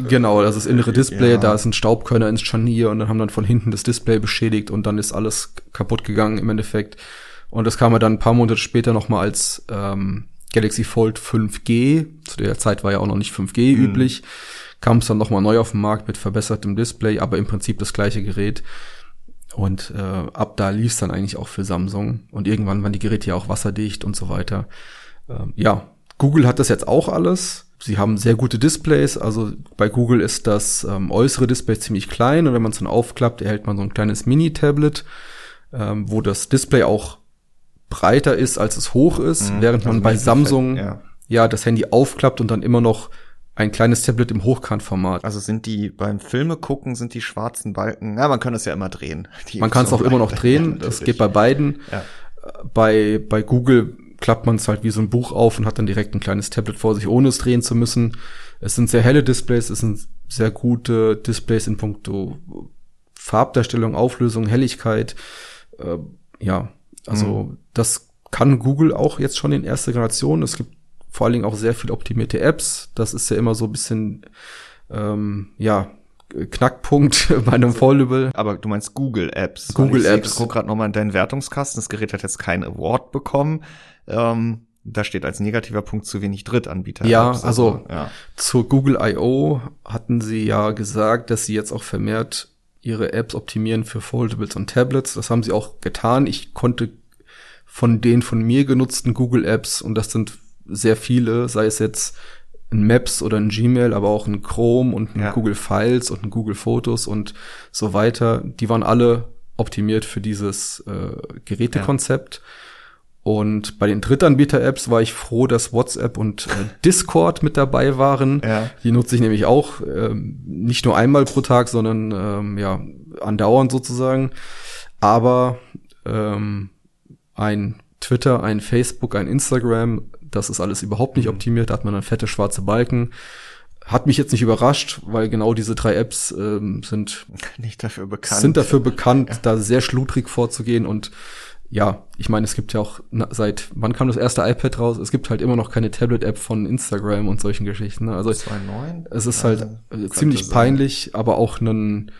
Genau, das ist innere Display, ja. da ist ein Staubkörner ins Scharnier und dann haben dann von hinten das Display beschädigt und dann ist alles kaputt gegangen im Endeffekt. Und das kam ja dann ein paar Monate später nochmal als ähm, Galaxy Fold 5G. Zu der Zeit war ja auch noch nicht 5G mhm. üblich. Kam es dann nochmal neu auf den Markt mit verbessertem Display, aber im Prinzip das gleiche Gerät. Und äh, ab da lief es dann eigentlich auch für Samsung. Und irgendwann waren die Geräte ja auch wasserdicht und so weiter. Ähm, ja, Google hat das jetzt auch alles. Sie haben sehr gute Displays. Also bei Google ist das ähm, äußere Display ziemlich klein und wenn man es dann aufklappt, erhält man so ein kleines Mini-Tablet, ähm, wo das Display auch breiter ist, als es hoch ist, mhm, während man also bei Samsung ja. ja das Handy aufklappt und dann immer noch ein kleines Tablet im Hochkantformat. Also sind die beim Filme gucken, sind die schwarzen Balken, ja, man kann das ja immer drehen. man kann es auch immer noch drehen, ja, das geht bei beiden. Ja. Bei, bei Google klappt man es halt wie so ein Buch auf und hat dann direkt ein kleines Tablet vor sich, ohne es drehen zu müssen. Es sind sehr helle Displays, es sind sehr gute Displays in puncto Farbdarstellung, Auflösung, Helligkeit. Äh, ja, also mhm. das kann Google auch jetzt schon in erster Generation. Es gibt vor allen Dingen auch sehr viel optimierte Apps. Das ist ja immer so ein bisschen, ähm, ja, Knackpunkt bei einem Foldable. Aber du meinst Google Apps. Google Apps. Ich guck gerade nochmal in deinen Wertungskasten. Das Gerät hat jetzt keinen Award bekommen. Ähm, da steht als negativer Punkt zu wenig Drittanbieter. Ja, also, also ja. zur Google I.O. hatten sie ja gesagt, dass sie jetzt auch vermehrt ihre Apps optimieren für Foldables und Tablets. Das haben sie auch getan. Ich konnte von den von mir genutzten Google Apps, und das sind sehr viele, sei es jetzt ein Maps oder ein Gmail, aber auch ein Chrome und ein ja. Google Files und ein Google Fotos und so weiter, die waren alle optimiert für dieses äh, Gerätekonzept. Ja. Und bei den Drittanbieter-Apps war ich froh, dass WhatsApp und äh, Discord mit dabei waren. Ja. Die nutze ich nämlich auch ähm, nicht nur einmal pro Tag, sondern ähm, ja andauernd sozusagen. Aber ähm, ein Twitter, ein Facebook, ein Instagram, das ist alles überhaupt nicht mhm. optimiert. Da hat man dann fette schwarze Balken. Hat mich jetzt nicht überrascht, weil genau diese drei Apps ähm, sind nicht dafür bekannt. Sind dafür bekannt, ja. da sehr schludrig vorzugehen und ja, ich meine, es gibt ja auch seit, wann kam das erste iPad raus? Es gibt halt immer noch keine Tablet-App von Instagram und solchen Geschichten. Ne? Also 2.9? es ist halt äh, ziemlich peinlich, aber auch ein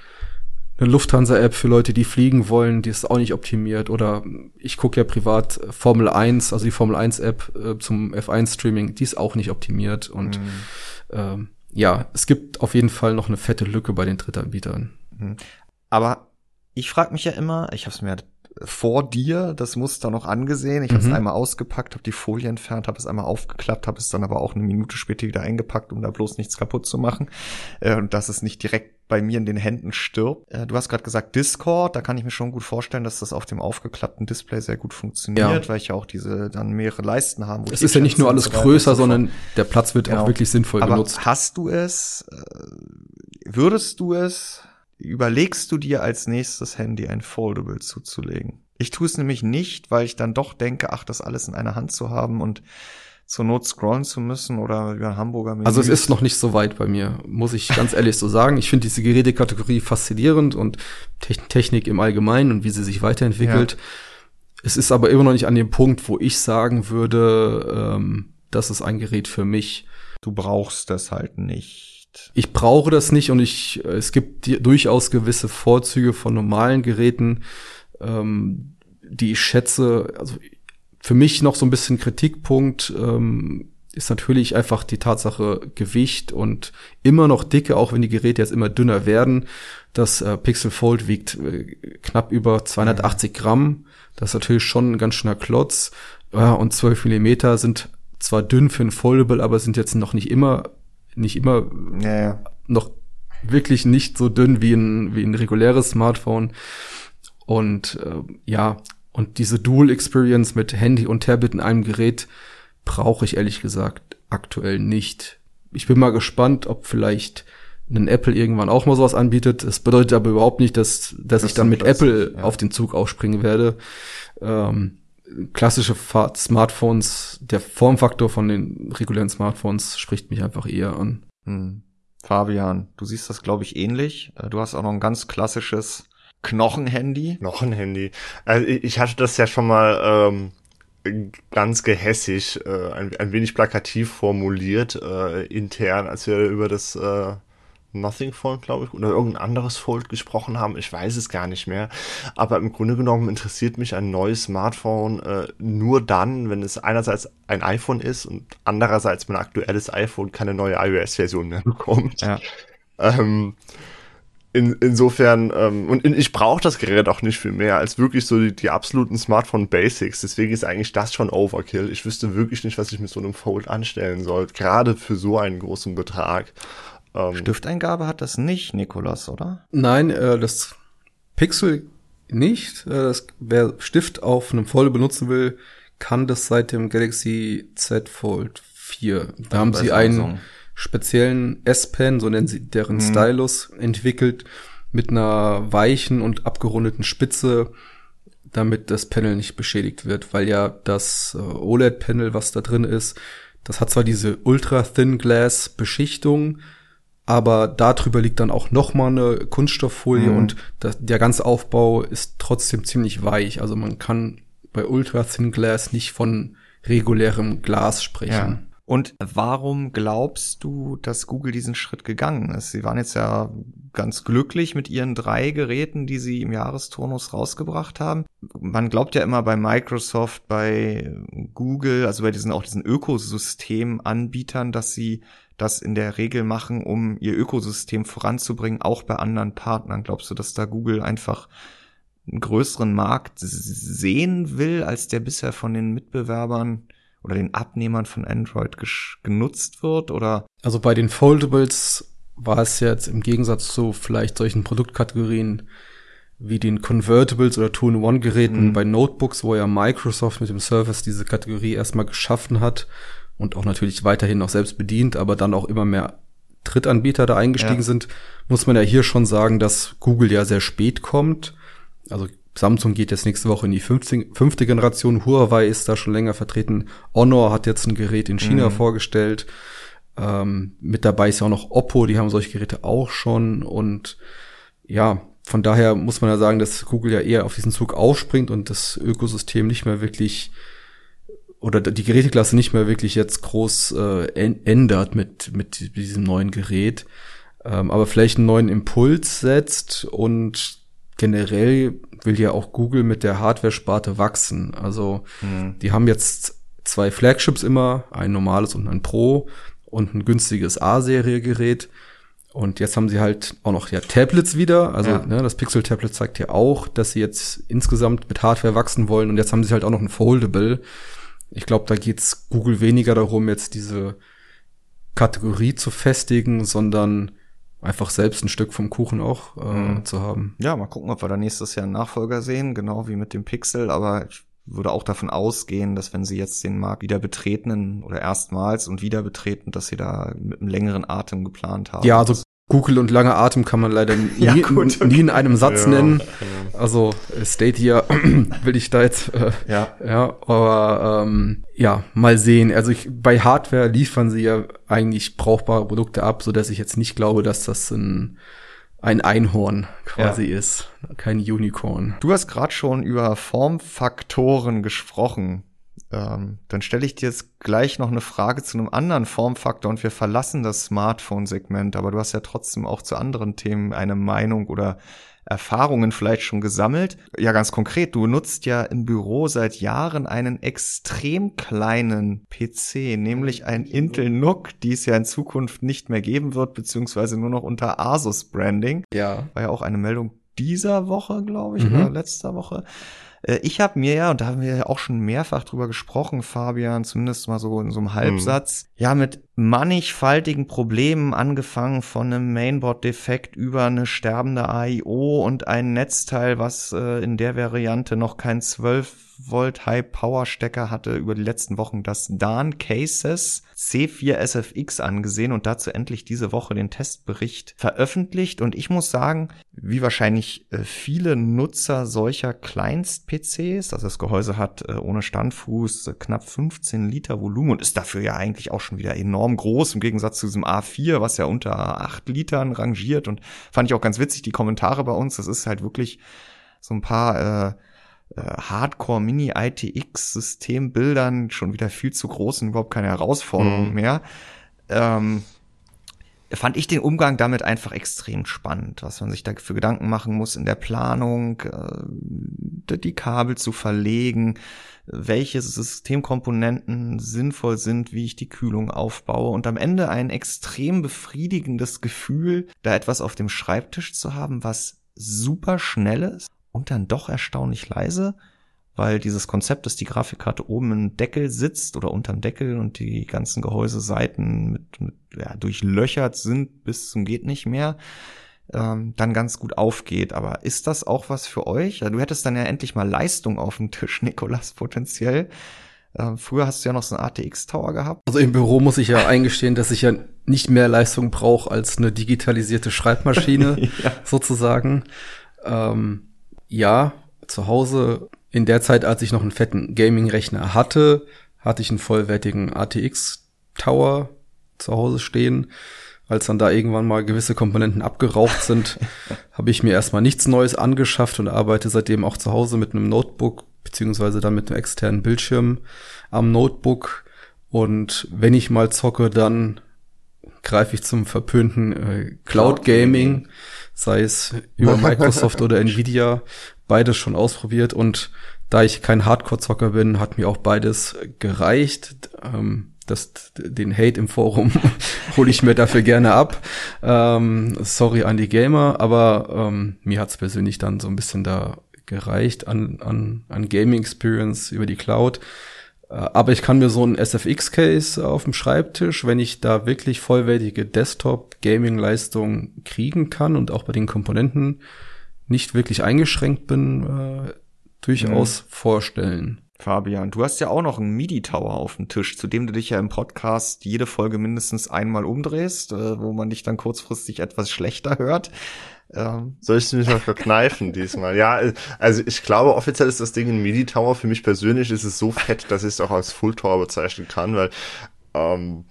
eine Lufthansa-App für Leute, die fliegen wollen, die ist auch nicht optimiert. Oder ich gucke ja privat Formel 1, also die Formel 1-App äh, zum F1-Streaming, die ist auch nicht optimiert. Und mhm. ähm, ja, es gibt auf jeden Fall noch eine fette Lücke bei den Drittanbietern. Mhm. Aber ich frage mich ja immer, ich habe es mir vor dir das Muster noch angesehen. Ich habe es mhm. einmal ausgepackt, habe die Folie entfernt, habe es einmal aufgeklappt, habe es dann aber auch eine Minute später wieder eingepackt, um da bloß nichts kaputt zu machen äh, und dass es nicht direkt bei mir in den Händen stirbt. Äh, du hast gerade gesagt Discord, da kann ich mir schon gut vorstellen, dass das auf dem aufgeklappten Display sehr gut funktioniert, ja. weil ich ja auch diese dann mehrere Leisten haben. es ist ja nicht nur alles größer, sondern der Platz wird genau. auch wirklich sinnvoll aber genutzt. Hast du es? Äh, würdest du es überlegst du dir als nächstes Handy ein Foldable zuzulegen. Ich tue es nämlich nicht, weil ich dann doch denke, ach, das alles in einer Hand zu haben und zur Not scrollen zu müssen oder über Hamburger Menü. Also es ist noch nicht so weit bei mir, muss ich ganz ehrlich so sagen. Ich finde diese Gerätekategorie faszinierend und Technik im Allgemeinen und wie sie sich weiterentwickelt. Ja. Es ist aber immer noch nicht an dem Punkt, wo ich sagen würde, ähm, das ist ein Gerät für mich. Du brauchst das halt nicht ich brauche das nicht und ich, es gibt durchaus gewisse Vorzüge von normalen Geräten, ähm, die ich schätze. Also für mich noch so ein bisschen Kritikpunkt ähm, ist natürlich einfach die Tatsache Gewicht und immer noch Dicke, auch wenn die Geräte jetzt immer dünner werden. Das äh, Pixel Fold wiegt äh, knapp über 280 Gramm. Das ist natürlich schon ein ganz schöner Klotz. Ja, und 12 Millimeter sind zwar dünn für ein Foldable, aber sind jetzt noch nicht immer nicht immer ja, ja. noch wirklich nicht so dünn wie ein, wie ein reguläres Smartphone. Und äh, ja, und diese Dual Experience mit Handy und Tablet in einem Gerät brauche ich ehrlich gesagt aktuell nicht. Ich bin mal gespannt, ob vielleicht ein Apple irgendwann auch mal sowas anbietet. Das bedeutet aber überhaupt nicht, dass, dass das ich dann mit Apple ja. auf den Zug aufspringen werde. Ähm, klassische Smartphones, der Formfaktor von den regulären Smartphones spricht mich einfach eher an. Hm. Fabian, du siehst das, glaube ich, ähnlich. Äh, du hast auch noch ein ganz klassisches Knochenhandy. Knochenhandy. Also ich hatte das ja schon mal ähm, ganz gehässig, äh, ein, ein wenig plakativ formuliert äh, intern, als wir über das äh, Nothing Fold, glaube ich, oder irgendein anderes Fold gesprochen haben. Ich weiß es gar nicht mehr. Aber im Grunde genommen interessiert mich ein neues Smartphone äh, nur dann, wenn es einerseits ein iPhone ist und andererseits mein aktuelles iPhone keine neue iOS-Version mehr bekommt. Ja. Ähm, in, insofern, ähm, und in, ich brauche das Gerät auch nicht viel mehr als wirklich so die, die absoluten Smartphone-Basics. Deswegen ist eigentlich das schon Overkill. Ich wüsste wirklich nicht, was ich mit so einem Fold anstellen soll, gerade für so einen großen Betrag. Ähm, Stifteingabe hat das nicht, Nikolas, oder? Nein, äh, das Pixel nicht. Äh, das, wer Stift auf einem Fold benutzen will, kann das seit dem Galaxy Z Fold 4. Da haben sie einen speziellen S-Pen, so nennen sie deren mhm. Stylus, entwickelt mit einer weichen und abgerundeten Spitze, damit das Panel nicht beschädigt wird, weil ja das äh, OLED-Panel, was da drin ist, das hat zwar diese Ultra-Thin Glass Beschichtung, aber darüber liegt dann auch noch mal eine Kunststofffolie mhm. und das, der ganze Aufbau ist trotzdem ziemlich weich. Also man kann bei Ultra Thin Glass nicht von regulärem Glas sprechen. Ja. Und warum glaubst du, dass Google diesen Schritt gegangen ist? Sie waren jetzt ja ganz glücklich mit ihren drei Geräten, die sie im Jahresturnus rausgebracht haben. Man glaubt ja immer bei Microsoft, bei Google, also bei diesen auch diesen Ökosystemanbietern, dass sie das in der Regel machen, um ihr Ökosystem voranzubringen, auch bei anderen Partnern? Glaubst du, dass da Google einfach einen größeren Markt sehen will, als der bisher von den Mitbewerbern oder den Abnehmern von Android genutzt wird? Oder? Also bei den Foldables war es jetzt im Gegensatz zu vielleicht solchen Produktkategorien wie den Convertibles oder Two-in-One-Geräten mhm. bei Notebooks, wo ja Microsoft mit dem Surface diese Kategorie erstmal geschaffen hat und auch natürlich weiterhin noch selbst bedient, aber dann auch immer mehr Drittanbieter da eingestiegen ja. sind, muss man ja hier schon sagen, dass Google ja sehr spät kommt. Also Samsung geht jetzt nächste Woche in die fünfte, fünfte Generation, Huawei ist da schon länger vertreten, Honor hat jetzt ein Gerät in China mhm. vorgestellt. Ähm, mit dabei ist ja auch noch Oppo, die haben solche Geräte auch schon und ja, von daher muss man ja sagen, dass Google ja eher auf diesen Zug aufspringt und das Ökosystem nicht mehr wirklich oder die Geräteklasse nicht mehr wirklich jetzt groß äh, ändert mit, mit diesem neuen Gerät, ähm, aber vielleicht einen neuen Impuls setzt und generell will ja auch Google mit der Hardware-Sparte wachsen. Also mhm. die haben jetzt zwei Flagships immer, ein normales und ein Pro und ein günstiges A-Serie-Gerät. Und jetzt haben sie halt auch noch ja Tablets wieder. Also ja. ne, das Pixel-Tablet zeigt ja auch, dass sie jetzt insgesamt mit Hardware wachsen wollen. Und jetzt haben sie halt auch noch ein Foldable. Ich glaube, da geht's Google weniger darum, jetzt diese Kategorie zu festigen, sondern einfach selbst ein Stück vom Kuchen auch äh, mhm. zu haben. Ja, mal gucken, ob wir da nächstes Jahr einen Nachfolger sehen, genau wie mit dem Pixel. Aber ich würde auch davon ausgehen, dass wenn sie jetzt den Markt wieder betreten oder erstmals und wieder betreten, dass sie da mit einem längeren Atem geplant haben. Ja, also Google und lange Atem kann man leider nie, ja, gut, okay. nie in einem Satz ja, nennen. Ja. Also Stadia will ich da jetzt äh, ja. ja, aber ähm, ja, mal sehen. Also ich, bei Hardware liefern sie ja eigentlich brauchbare Produkte ab, so dass ich jetzt nicht glaube, dass das ein ein Einhorn quasi ja. ist, kein Unicorn. Du hast gerade schon über Formfaktoren gesprochen. Ähm, dann stelle ich dir jetzt gleich noch eine Frage zu einem anderen Formfaktor und wir verlassen das Smartphone-Segment, aber du hast ja trotzdem auch zu anderen Themen eine Meinung oder Erfahrungen vielleicht schon gesammelt. Ja, ganz konkret, du nutzt ja im Büro seit Jahren einen extrem kleinen PC, nämlich ein Intel NUC, die es ja in Zukunft nicht mehr geben wird, beziehungsweise nur noch unter Asus Branding. Ja. War ja auch eine Meldung dieser Woche, glaube ich, mhm. oder letzter Woche. Äh, ich habe mir ja, und da haben wir ja auch schon mehrfach drüber gesprochen, Fabian, zumindest mal so in so einem Halbsatz, mhm. ja, mit mannigfaltigen Problemen angefangen von einem Mainboard-Defekt über eine sterbende AIO und ein Netzteil, was äh, in der Variante noch kein 12 Volt High Power Stecker hatte über die letzten Wochen das Dan Cases C4 SFX angesehen und dazu endlich diese Woche den Testbericht veröffentlicht. Und ich muss sagen, wie wahrscheinlich äh, viele Nutzer solcher Kleinst-PCs, also das Gehäuse hat äh, ohne Standfuß äh, knapp 15 Liter Volumen und ist dafür ja eigentlich auch schon wieder enorm groß im Gegensatz zu diesem A4, was ja unter 8 Litern rangiert. Und fand ich auch ganz witzig, die Kommentare bei uns. Das ist halt wirklich so ein paar äh, äh, Hardcore-Mini-ITX-Systembildern schon wieder viel zu groß und überhaupt keine Herausforderung mhm. mehr. Ähm, fand ich den Umgang damit einfach extrem spannend, was man sich da für Gedanken machen muss in der Planung, äh, die Kabel zu verlegen, welche Systemkomponenten sinnvoll sind, wie ich die Kühlung aufbaue und am Ende ein extrem befriedigendes Gefühl, da etwas auf dem Schreibtisch zu haben, was super schnell ist und dann doch erstaunlich leise, weil dieses Konzept, dass die Grafikkarte oben im Deckel sitzt oder unterm Deckel und die ganzen Gehäuseseiten mit, mit ja, durchlöchert sind bis zum geht nicht mehr, ähm, dann ganz gut aufgeht. Aber ist das auch was für euch? Du hättest dann ja endlich mal Leistung auf dem Tisch, Nikolas, potenziell. Ähm, früher hast du ja noch so einen ATX-Tower gehabt. Also im Büro muss ich ja eingestehen, dass ich ja nicht mehr Leistung brauche als eine digitalisierte Schreibmaschine, ja. sozusagen. Ähm, ja, zu Hause in der Zeit, als ich noch einen fetten Gaming-Rechner hatte, hatte ich einen vollwertigen ATX Tower zu Hause stehen. Als dann da irgendwann mal gewisse Komponenten abgeraucht sind, habe ich mir erstmal nichts Neues angeschafft und arbeite seitdem auch zu Hause mit einem Notebook beziehungsweise dann mit einem externen Bildschirm am Notebook. Und wenn ich mal zocke, dann greife ich zum verpönten äh, Cloud Gaming sei es über Microsoft oder Nvidia, beides schon ausprobiert und da ich kein Hardcore-Zocker bin, hat mir auch beides gereicht. Ähm, das, den Hate im Forum hole ich mir dafür gerne ab. Ähm, sorry an die Gamer, aber ähm, mir hat's persönlich dann so ein bisschen da gereicht an, an, an Gaming Experience über die Cloud. Äh, aber ich kann mir so ein SFX-Case auf dem Schreibtisch, wenn ich da wirklich vollwertige Desktop-Gaming-Leistung kriegen kann und auch bei den Komponenten nicht wirklich eingeschränkt bin, äh, durchaus mhm. vorstellen. Fabian, du hast ja auch noch einen MIDI-Tower auf dem Tisch, zu dem du dich ja im Podcast jede Folge mindestens einmal umdrehst, äh, wo man dich dann kurzfristig etwas schlechter hört. Ähm. Soll ich es mich mal verkneifen diesmal? Ja, also ich glaube, offiziell ist das Ding ein MIDI-Tower. Für mich persönlich ist es so fett, dass ich es auch als Full-Tower bezeichnen kann, weil ähm,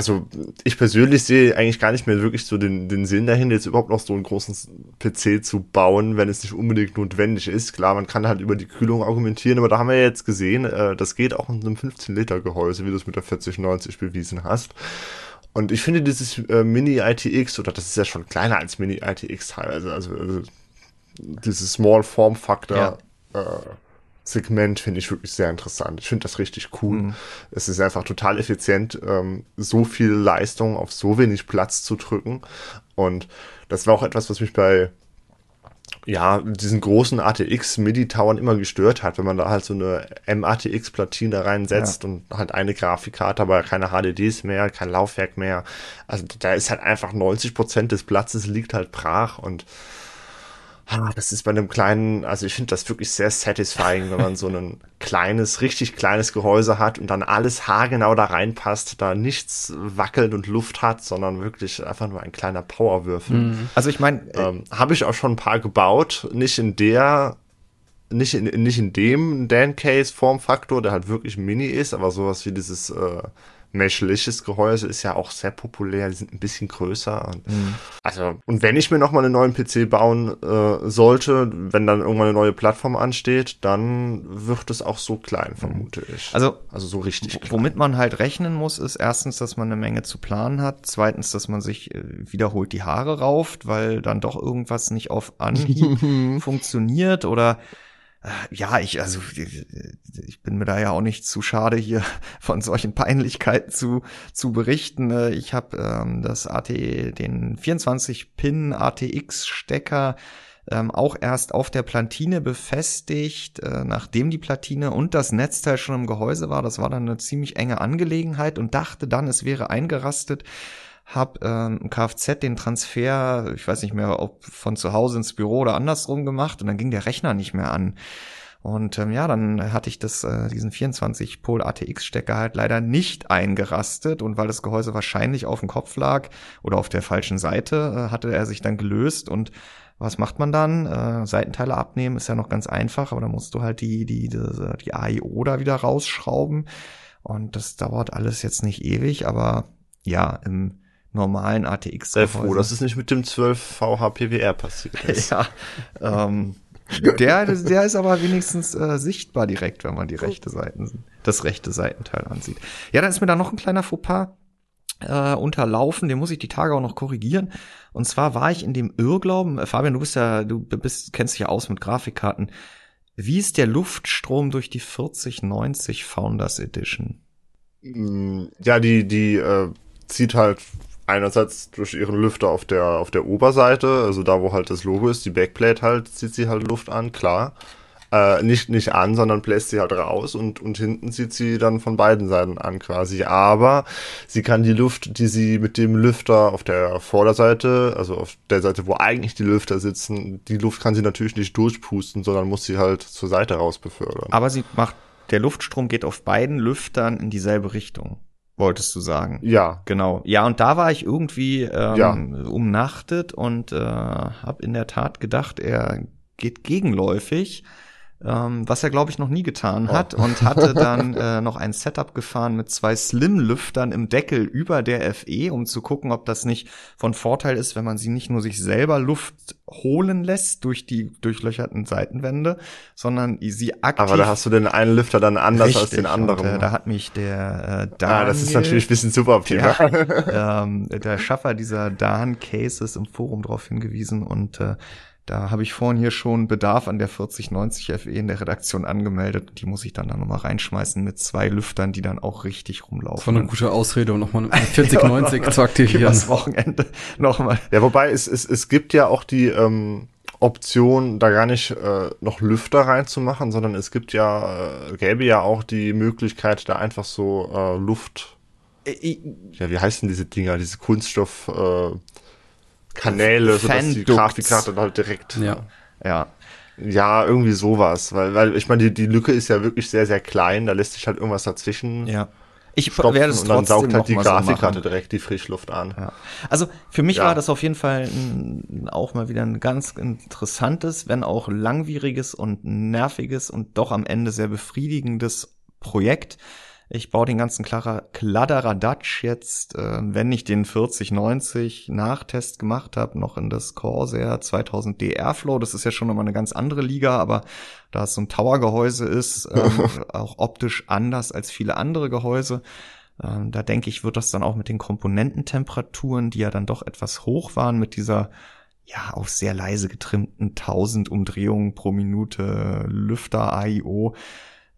also ich persönlich sehe eigentlich gar nicht mehr wirklich so den, den Sinn dahin, jetzt überhaupt noch so einen großen PC zu bauen, wenn es nicht unbedingt notwendig ist. Klar, man kann halt über die Kühlung argumentieren, aber da haben wir ja jetzt gesehen, äh, das geht auch in einem 15-Liter-Gehäuse, wie du es mit der 4090 bewiesen hast. Und ich finde dieses äh, Mini-ITX, oder das ist ja schon kleiner als Mini-ITX teilweise, also, also dieses Small Form Factor ja. äh, Segment finde ich wirklich sehr interessant. Ich finde das richtig cool. Mhm. Es ist einfach total effizient, ähm, so viel Leistung auf so wenig Platz zu drücken. Und das war auch etwas, was mich bei ja, diesen großen ATX MIDI-Towern immer gestört hat, wenn man da halt so eine MATX-Platine reinsetzt ja. und halt eine Grafikkarte, aber keine HDDs mehr, kein Laufwerk mehr. Also da ist halt einfach 90 Prozent des Platzes liegt halt brach und Ah, das ist bei einem kleinen, also ich finde das wirklich sehr satisfying, wenn man so ein kleines, richtig kleines Gehäuse hat und dann alles haargenau da reinpasst, da nichts wackelt und Luft hat, sondern wirklich einfach nur ein kleiner Powerwürfel. Mhm. Also ich meine, äh, ähm, habe ich auch schon ein paar gebaut, nicht in der nicht in, nicht in dem Dan Case Formfaktor, der halt wirklich mini ist, aber sowas wie dieses äh, menschliches Gehäuse ist ja auch sehr populär, die sind ein bisschen größer. Und, mhm. Also, und wenn ich mir nochmal einen neuen PC bauen äh, sollte, wenn dann irgendwann eine neue Plattform ansteht, dann wird es auch so klein, vermute mhm. ich. Also, also so richtig klein. Womit man halt rechnen muss, ist erstens, dass man eine Menge zu planen hat, zweitens, dass man sich äh, wiederholt die Haare rauft, weil dann doch irgendwas nicht auf Anhieb funktioniert oder ja, ich, also ich bin mir da ja auch nicht zu schade, hier von solchen Peinlichkeiten zu, zu berichten. Äh, ich habe ähm, das AT, den 24-Pin ATX-Stecker ähm, auch erst auf der Platine befestigt, äh, nachdem die Platine und das Netzteil schon im Gehäuse war. Das war dann eine ziemlich enge Angelegenheit und dachte dann, es wäre eingerastet habe ähm, Kfz den Transfer, ich weiß nicht mehr, ob von zu Hause ins Büro oder andersrum gemacht und dann ging der Rechner nicht mehr an. Und ähm, ja, dann hatte ich das, äh, diesen 24 Pol ATX Stecker halt leider nicht eingerastet und weil das Gehäuse wahrscheinlich auf dem Kopf lag oder auf der falschen Seite, äh, hatte er sich dann gelöst und was macht man dann? Äh, Seitenteile abnehmen ist ja noch ganz einfach, aber dann musst du halt die, die, die, die AIO da wieder rausschrauben. Und das dauert alles jetzt nicht ewig, aber ja, im normalen ATX. Sehr froh, dass es nicht mit dem 12 VH PWR passiert ist. ja, ähm, der, der ist aber wenigstens äh, sichtbar direkt, wenn man die rechte Seiten, das rechte Seitenteil ansieht. Ja, dann ist mir da noch ein kleiner Fauxpas äh, unterlaufen, den muss ich die Tage auch noch korrigieren. Und zwar war ich in dem Irrglauben, äh, Fabian, du bist ja, du bist, kennst dich ja aus mit Grafikkarten. Wie ist der Luftstrom durch die 4090 Founders Edition? Mm, ja, die, die äh, zieht halt einerseits durch ihren Lüfter auf der, auf der Oberseite, also da, wo halt das Logo ist, die Backplate halt, zieht sie halt Luft an, klar. Äh, nicht, nicht an, sondern bläst sie halt raus und, und hinten zieht sie dann von beiden Seiten an quasi. Aber sie kann die Luft, die sie mit dem Lüfter auf der Vorderseite, also auf der Seite, wo eigentlich die Lüfter sitzen, die Luft kann sie natürlich nicht durchpusten, sondern muss sie halt zur Seite raus befördern. Aber sie macht, der Luftstrom geht auf beiden Lüftern in dieselbe Richtung wolltest du sagen. Ja. Genau. Ja, und da war ich irgendwie ähm, ja. umnachtet und äh, habe in der Tat gedacht, er geht gegenläufig ähm, was er glaube ich noch nie getan oh. hat oh. und hatte dann äh, noch ein Setup gefahren mit zwei Slim-Lüftern im Deckel über der FE, um zu gucken, ob das nicht von Vorteil ist, wenn man sie nicht nur sich selber Luft holen lässt durch die durchlöcherten Seitenwände, sondern sie aktiv. Aber da hast du den einen Lüfter dann anders Richtig, als den anderen. Und, äh, da hat mich der äh, Daniel, Ah, das ist natürlich ein bisschen suboptimal. Der, ähm, der Schaffer dieser Dan Cases im Forum darauf hingewiesen und äh, da habe ich vorhin hier schon Bedarf an der 4090 FE in der Redaktion angemeldet. Die muss ich dann da nochmal reinschmeißen mit zwei Lüftern, die dann auch richtig rumlaufen. Das war eine gute Ausrede, um nochmal eine 4090 zu aktivieren. Das Wochenende nochmal. Ja, wobei es, es, es gibt ja auch die, ähm, Option, da gar nicht äh, noch Lüfter reinzumachen, sondern es gibt ja, äh, gäbe ja auch die Möglichkeit, da einfach so äh, Luft. Äh, ja, wie heißen diese Dinger, diese Kunststoff äh, Kanäle, sodass die Grafikkarte halt direkt. Ja. Ja. Ja, irgendwie sowas, weil, weil ich meine, die, die Lücke ist ja wirklich sehr, sehr klein, da lässt sich halt irgendwas dazwischen. Ja. Ich werde es und dann saugt halt die Grafikkarte so direkt die Frischluft an. Ja. Also für mich ja. war das auf jeden Fall ein, auch mal wieder ein ganz interessantes, wenn auch langwieriges und nerviges und doch am Ende sehr befriedigendes Projekt. Ich baue den ganzen Kladderadatsch jetzt, äh, wenn ich den 4090 Nachtest gemacht habe, noch in das Corsair 2000 D Airflow. Das ist ja schon nochmal eine ganz andere Liga, aber da es so ein Tower-Gehäuse ist, ähm, auch optisch anders als viele andere Gehäuse. Ähm, da denke ich, wird das dann auch mit den Komponententemperaturen, die ja dann doch etwas hoch waren, mit dieser ja, auf sehr leise getrimmten 1000 Umdrehungen pro Minute Lüfter AIO,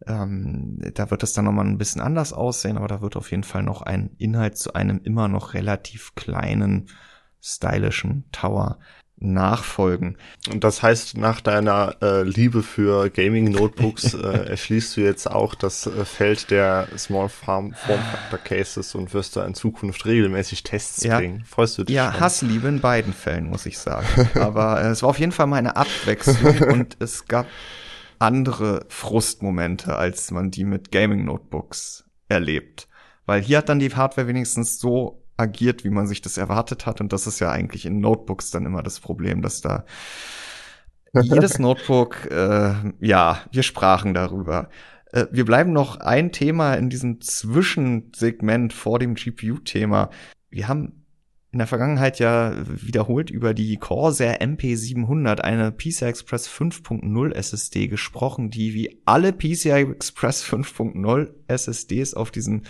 ähm, da wird es dann nochmal ein bisschen anders aussehen, aber da wird auf jeden Fall noch ein Inhalt zu einem immer noch relativ kleinen, stylischen Tower nachfolgen. Und das heißt, nach deiner äh, Liebe für Gaming-Notebooks äh, erschließt du jetzt auch das äh, Feld der Small Farm Form Factor Cases und wirst da in Zukunft regelmäßig Tests ja. bringen. Freust du dich? Ja, schon? Hassliebe in beiden Fällen, muss ich sagen. Aber äh, es war auf jeden Fall mal eine Abwechslung und es gab andere Frustmomente, als man die mit Gaming-Notebooks erlebt. Weil hier hat dann die Hardware wenigstens so agiert, wie man sich das erwartet hat. Und das ist ja eigentlich in Notebooks dann immer das Problem, dass da jedes Notebook, äh, ja, wir sprachen darüber. Äh, wir bleiben noch ein Thema in diesem Zwischensegment vor dem GPU-Thema. Wir haben in der Vergangenheit ja wiederholt über die Corsair MP700, eine PCI Express 5.0 SSD gesprochen, die wie alle PCI Express 5.0 SSDs auf diesen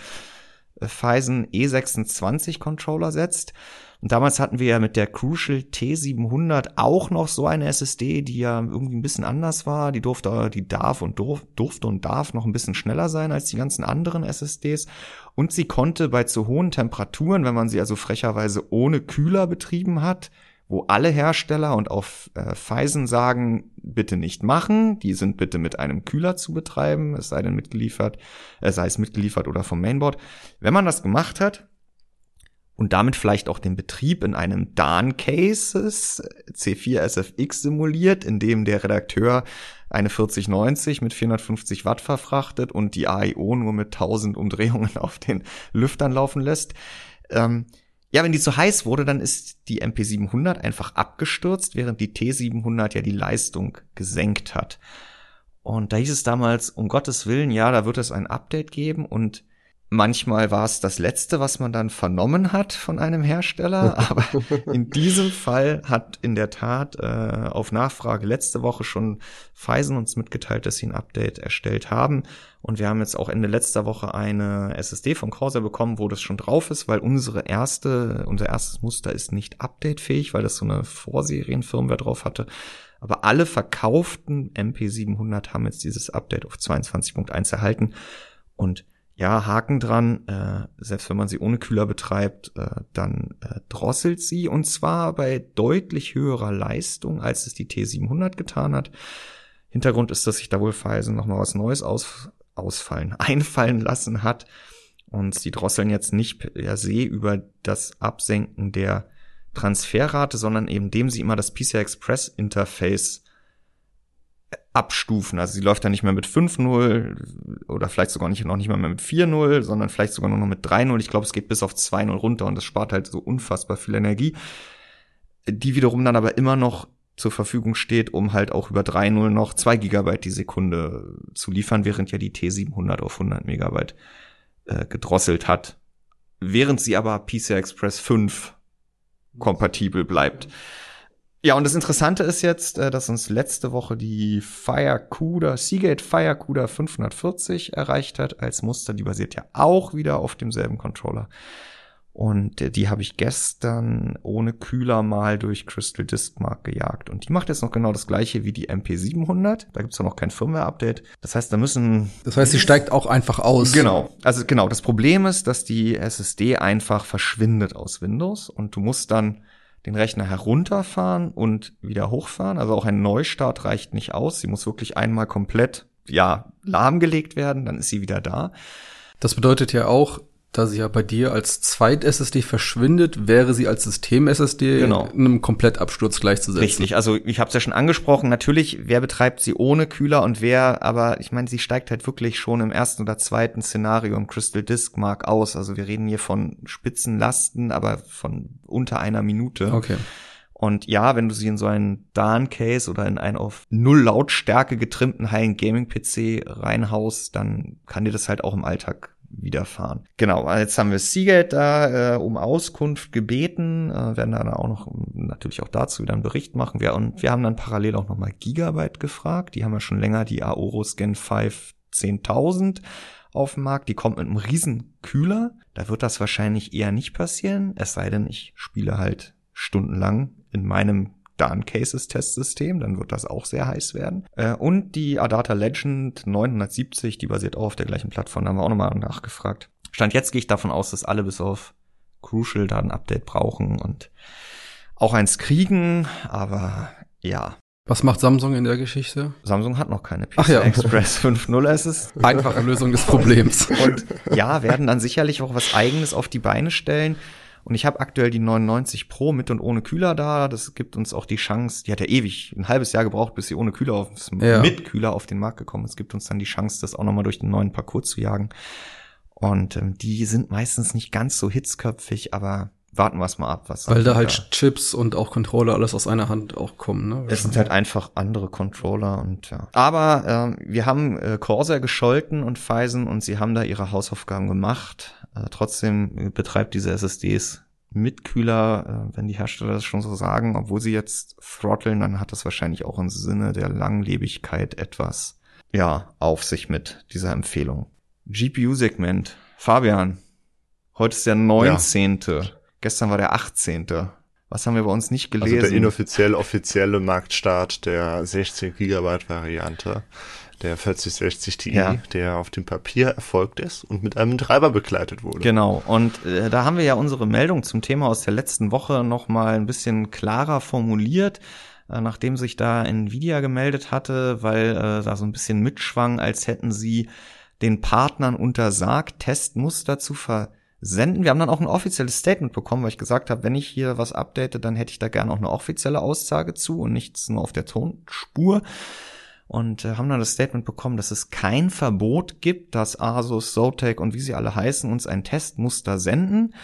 äh, Phison E26 Controller setzt. Und damals hatten wir ja mit der Crucial T700 auch noch so eine SSD, die ja irgendwie ein bisschen anders war. Die durfte, die darf und durf, durfte und darf noch ein bisschen schneller sein als die ganzen anderen SSDs. Und sie konnte bei zu hohen Temperaturen, wenn man sie also frecherweise ohne Kühler betrieben hat, wo alle Hersteller und auf äh, Phison sagen, bitte nicht machen, die sind bitte mit einem Kühler zu betreiben, es sei denn mitgeliefert, äh, sei es mitgeliefert oder vom Mainboard. Wenn man das gemacht hat, und damit vielleicht auch den Betrieb in einem DAN-Cases C4 SFX simuliert, in dem der Redakteur eine 4090 mit 450 Watt verfrachtet und die AIO nur mit 1000 Umdrehungen auf den Lüftern laufen lässt. Ähm, ja, wenn die zu heiß wurde, dann ist die MP700 einfach abgestürzt, während die T700 ja die Leistung gesenkt hat. Und da hieß es damals, um Gottes Willen, ja, da wird es ein Update geben und Manchmal war es das Letzte, was man dann vernommen hat von einem Hersteller, aber in diesem Fall hat in der Tat äh, auf Nachfrage letzte Woche schon Phison uns mitgeteilt, dass sie ein Update erstellt haben. Und wir haben jetzt auch Ende letzter Woche eine SSD von Corsair bekommen, wo das schon drauf ist, weil unsere erste, unser erstes Muster ist nicht updatefähig, weil das so eine Vorserienfirmware drauf hatte. Aber alle verkauften MP700 haben jetzt dieses Update auf 22.1 erhalten. Und ja, Haken dran, äh, selbst wenn man sie ohne Kühler betreibt, äh, dann äh, drosselt sie und zwar bei deutlich höherer Leistung, als es die T700 getan hat. Hintergrund ist, dass sich da wohl Pfizer noch mal was Neues aus, ausfallen, einfallen lassen hat und sie drosseln jetzt nicht per se über das Absenken der Transferrate, sondern eben dem sie immer das PCI Express Interface abstufen. Also sie läuft dann nicht mehr mit 5-0 oder vielleicht sogar nicht, noch nicht mal mehr mit 4-0, sondern vielleicht sogar nur noch mit 3-0. Ich glaube, es geht bis auf 2-0 runter und das spart halt so unfassbar viel Energie. Die wiederum dann aber immer noch zur Verfügung steht, um halt auch über 3.0 noch 2 Gigabyte die Sekunde zu liefern, während ja die T700 auf 100 Megabyte äh, gedrosselt hat. Während sie aber PCI Express 5 kompatibel bleibt. Ja, und das Interessante ist jetzt, äh, dass uns letzte Woche die Firecuda, Seagate Firecuda 540 erreicht hat als Muster. Die basiert ja auch wieder auf demselben Controller. Und äh, die habe ich gestern ohne Kühler mal durch Crystal Disk Mark gejagt. Und die macht jetzt noch genau das gleiche wie die MP700. Da gibt's ja noch kein Firmware-Update. Das heißt, da müssen... Das heißt, sie steigt auch einfach aus. Genau. Also genau, das Problem ist, dass die SSD einfach verschwindet aus Windows. Und du musst dann den Rechner herunterfahren und wieder hochfahren. Also auch ein Neustart reicht nicht aus. Sie muss wirklich einmal komplett, ja, lahmgelegt werden, dann ist sie wieder da. Das bedeutet ja auch, da sie ja bei dir als Zweit-SSD verschwindet, wäre sie als System-SSD genau. einem Komplettabsturz gleichzusetzen. Richtig, also ich habe es ja schon angesprochen, natürlich, wer betreibt sie ohne Kühler und wer, aber ich meine, sie steigt halt wirklich schon im ersten oder zweiten Szenario im Crystal Disk Mark aus. Also wir reden hier von Spitzenlasten, aber von unter einer Minute. Okay. Und ja, wenn du sie in so einen DAN-Case oder in einen auf null Lautstärke getrimmten High-End-Gaming-PC reinhaust, dann kann dir das halt auch im Alltag widerfahren. Genau, jetzt haben wir Seagate da äh, um Auskunft gebeten, äh, werden dann auch noch natürlich auch dazu wieder einen Bericht machen. Wir, und wir haben dann parallel auch nochmal Gigabyte gefragt. Die haben ja schon länger die Aorus Gen 5 10.000 auf dem Markt. Die kommt mit einem riesen Kühler. Da wird das wahrscheinlich eher nicht passieren, es sei denn, ich spiele halt stundenlang in meinem dann Cases Testsystem, dann wird das auch sehr heiß werden. Äh, und die Adata Legend 970, die basiert auch auf der gleichen Plattform, da haben wir auch nochmal nachgefragt. Stand jetzt gehe ich davon aus, dass alle bis auf Crucial da ein Update brauchen und auch eins kriegen, aber ja. Was macht Samsung in der Geschichte? Samsung hat noch keine PCI ja. Express 5.0. Es ist einfache Lösung des Problems. Und ja, werden dann sicherlich auch was eigenes auf die Beine stellen. Und ich habe aktuell die 99 Pro mit und ohne Kühler da. Das gibt uns auch die Chance, die hat ja ewig ein halbes Jahr gebraucht, bis sie ohne Kühler auf, ja. mit Kühler auf den Markt gekommen ist. Es gibt uns dann die Chance, das auch nochmal durch den neuen Parcours zu jagen. Und ähm, die sind meistens nicht ganz so hitzköpfig, aber warten wir es mal ab, was. Weil da halt da. Chips und auch Controller alles aus einer Hand auch kommen, ne? Es sind halt einfach andere Controller und ja. Aber ähm, wir haben äh, Corsair gescholten und Phison und sie haben da ihre Hausaufgaben gemacht. Äh, trotzdem betreibt diese SSDs mit Kühler, äh, wenn die Hersteller das schon so sagen, obwohl sie jetzt throtteln, dann hat das wahrscheinlich auch im Sinne der Langlebigkeit etwas, ja, auf sich mit dieser Empfehlung. GPU-Segment. Fabian, heute ist der 19. Ja. Gestern war der 18. Was haben wir bei uns nicht gelesen? Also der inoffiziell offizielle Marktstart der 16 Gigabyte Variante der 4060 Ti, ja. der auf dem Papier erfolgt ist und mit einem Treiber begleitet wurde. Genau. Und äh, da haben wir ja unsere Meldung zum Thema aus der letzten Woche noch mal ein bisschen klarer formuliert, äh, nachdem sich da Nvidia gemeldet hatte, weil äh, da so ein bisschen mitschwang, als hätten sie den Partnern untersagt, Testmuster zu versenden. Wir haben dann auch ein offizielles Statement bekommen, weil ich gesagt habe, wenn ich hier was update, dann hätte ich da gerne auch eine offizielle Aussage zu und nichts nur auf der Tonspur und äh, haben dann das Statement bekommen, dass es kein Verbot gibt, dass Asus, Zotac und wie sie alle heißen uns ein Testmuster senden.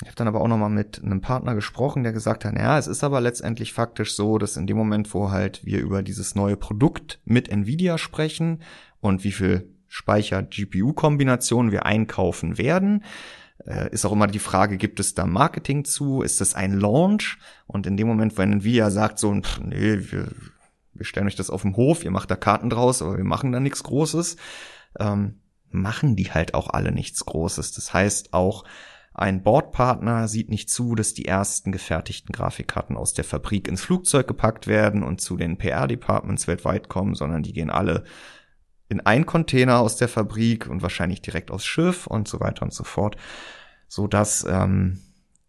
Ich habe dann aber auch nochmal mit einem Partner gesprochen, der gesagt hat, ja, es ist aber letztendlich faktisch so, dass in dem Moment, wo halt wir über dieses neue Produkt mit Nvidia sprechen und wie viel Speicher-GPU-Kombination wir einkaufen werden, äh, ist auch immer die Frage, gibt es da Marketing zu? Ist das ein Launch? Und in dem Moment, wenn Nvidia sagt so, pff, nee, wir wir stellen euch das auf dem Hof, ihr macht da Karten draus, aber wir machen da nichts Großes, ähm, machen die halt auch alle nichts Großes. Das heißt, auch ein Bordpartner sieht nicht zu, dass die ersten gefertigten Grafikkarten aus der Fabrik ins Flugzeug gepackt werden und zu den PR-Departments weltweit kommen, sondern die gehen alle in ein Container aus der Fabrik und wahrscheinlich direkt aufs Schiff und so weiter und so fort, so dass ähm,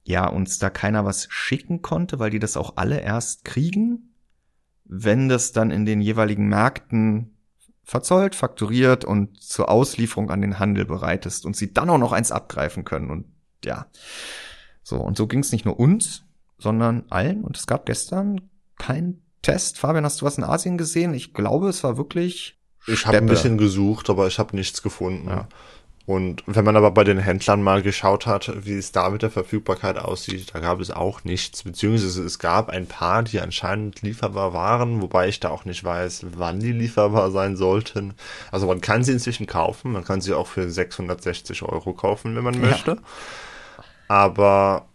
ja uns da keiner was schicken konnte, weil die das auch alle erst kriegen, wenn das dann in den jeweiligen Märkten verzollt, fakturiert und zur Auslieferung an den Handel bereit ist und sie dann auch noch eins abgreifen können. Und ja, so, und so ging es nicht nur uns, sondern allen. Und es gab gestern kein Test. Fabian, hast du was in Asien gesehen? Ich glaube, es war wirklich. Ich habe ein bisschen gesucht, aber ich habe nichts gefunden. Ja. Und wenn man aber bei den Händlern mal geschaut hat, wie es da mit der Verfügbarkeit aussieht, da gab es auch nichts, beziehungsweise es gab ein paar, die anscheinend lieferbar waren, wobei ich da auch nicht weiß, wann die lieferbar sein sollten. Also man kann sie inzwischen kaufen, man kann sie auch für 660 Euro kaufen, wenn man ja. möchte. Aber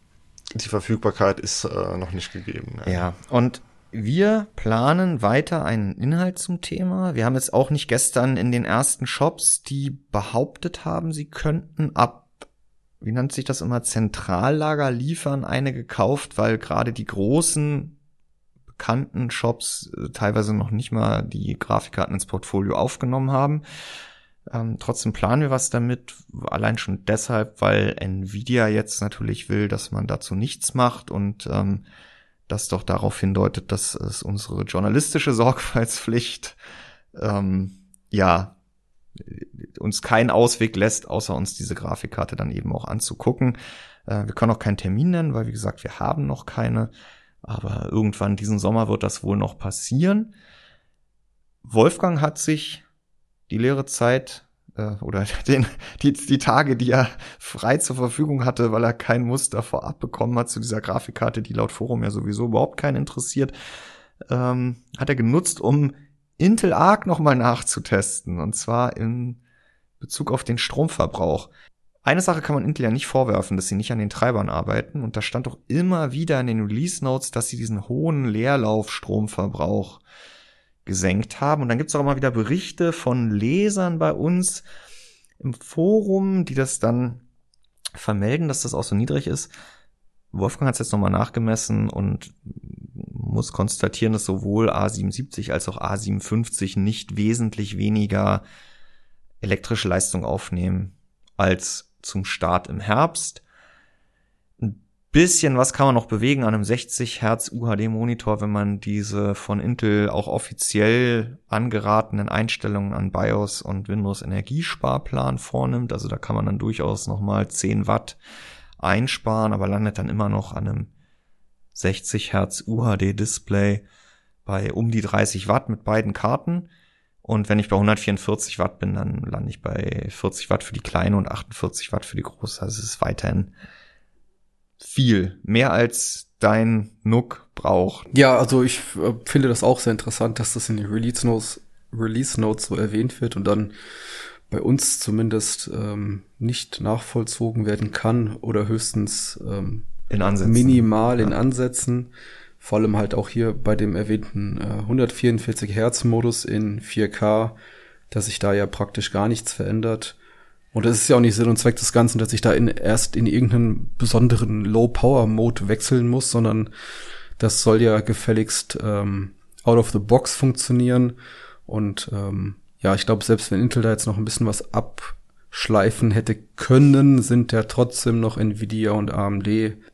die Verfügbarkeit ist äh, noch nicht gegeben. Ja. ja, und wir planen weiter einen Inhalt zum Thema. Wir haben jetzt auch nicht gestern in den ersten Shops, die behauptet haben, sie könnten ab, wie nennt sich das immer, Zentrallager liefern, eine gekauft, weil gerade die großen bekannten Shops äh, teilweise noch nicht mal die Grafikkarten ins Portfolio aufgenommen haben. Ähm, trotzdem planen wir was damit, allein schon deshalb, weil Nvidia jetzt natürlich will, dass man dazu nichts macht und ähm, das doch darauf hindeutet, dass es unsere journalistische Sorgfaltspflicht ähm, ja uns keinen Ausweg lässt, außer uns diese Grafikkarte dann eben auch anzugucken. Äh, wir können auch keinen Termin nennen, weil wie gesagt, wir haben noch keine. Aber irgendwann diesen Sommer wird das wohl noch passieren. Wolfgang hat sich die leere Zeit äh, oder den, die, die Tage, die er frei zur Verfügung hatte, weil er kein Muster vorab bekommen hat zu dieser Grafikkarte, die laut Forum ja sowieso überhaupt keinen interessiert, ähm, hat er genutzt, um Intel Arc nochmal nachzutesten. Und zwar in Bezug auf den Stromverbrauch. Eine Sache kann man Intel ja nicht vorwerfen, dass sie nicht an den Treibern arbeiten. Und da stand doch immer wieder in den Release Notes, dass sie diesen hohen Leerlaufstromverbrauch gesenkt haben. Und dann gibt's auch immer wieder Berichte von Lesern bei uns im Forum, die das dann vermelden, dass das auch so niedrig ist. Wolfgang hat es jetzt nochmal nachgemessen und muss konstatieren, dass sowohl A77 als auch A57 nicht wesentlich weniger elektrische Leistung aufnehmen als zum Start im Herbst. Bisschen was kann man noch bewegen an einem 60 Hertz UHD Monitor, wenn man diese von Intel auch offiziell angeratenen Einstellungen an BIOS und Windows Energiesparplan vornimmt. Also da kann man dann durchaus nochmal 10 Watt einsparen, aber landet dann immer noch an einem 60 Hertz UHD Display bei um die 30 Watt mit beiden Karten. Und wenn ich bei 144 Watt bin, dann lande ich bei 40 Watt für die kleine und 48 Watt für die große. Also es ist weiterhin viel. Mehr als dein NUC braucht. Ja, also ich äh, finde das auch sehr interessant, dass das in den Release Notes, Release Notes so erwähnt wird und dann bei uns zumindest ähm, nicht nachvollzogen werden kann oder höchstens ähm, in Ansätzen. minimal in Ansätzen. Vor allem halt auch hier bei dem erwähnten äh, 144 Hertz Modus in 4K, dass sich da ja praktisch gar nichts verändert. Und es ist ja auch nicht Sinn und Zweck des Ganzen, dass ich da in, erst in irgendeinen besonderen Low-Power-Mode wechseln muss, sondern das soll ja gefälligst ähm, out of the box funktionieren. Und ähm, ja, ich glaube, selbst wenn Intel da jetzt noch ein bisschen was abschleifen hätte können, sind ja trotzdem noch Nvidia und AMD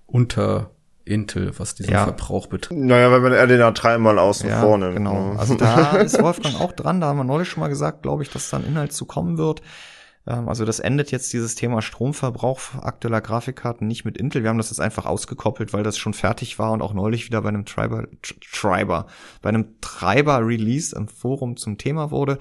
unter Intel, was diesen ja. Verbrauch betrifft. Naja, wenn man RDNA 3 mal außen ja, vor nimmt. Genau. Ne? Also da ist Wolfgang auch dran. Da haben wir neulich schon mal gesagt, glaube ich, dass dann Inhalt zu kommen wird. Ähm, also das endet jetzt dieses Thema Stromverbrauch aktueller Grafikkarten nicht mit Intel. Wir haben das jetzt einfach ausgekoppelt, weil das schon fertig war und auch neulich wieder bei einem Treiber, Treiber, bei einem Treiber-Release im Forum zum Thema wurde.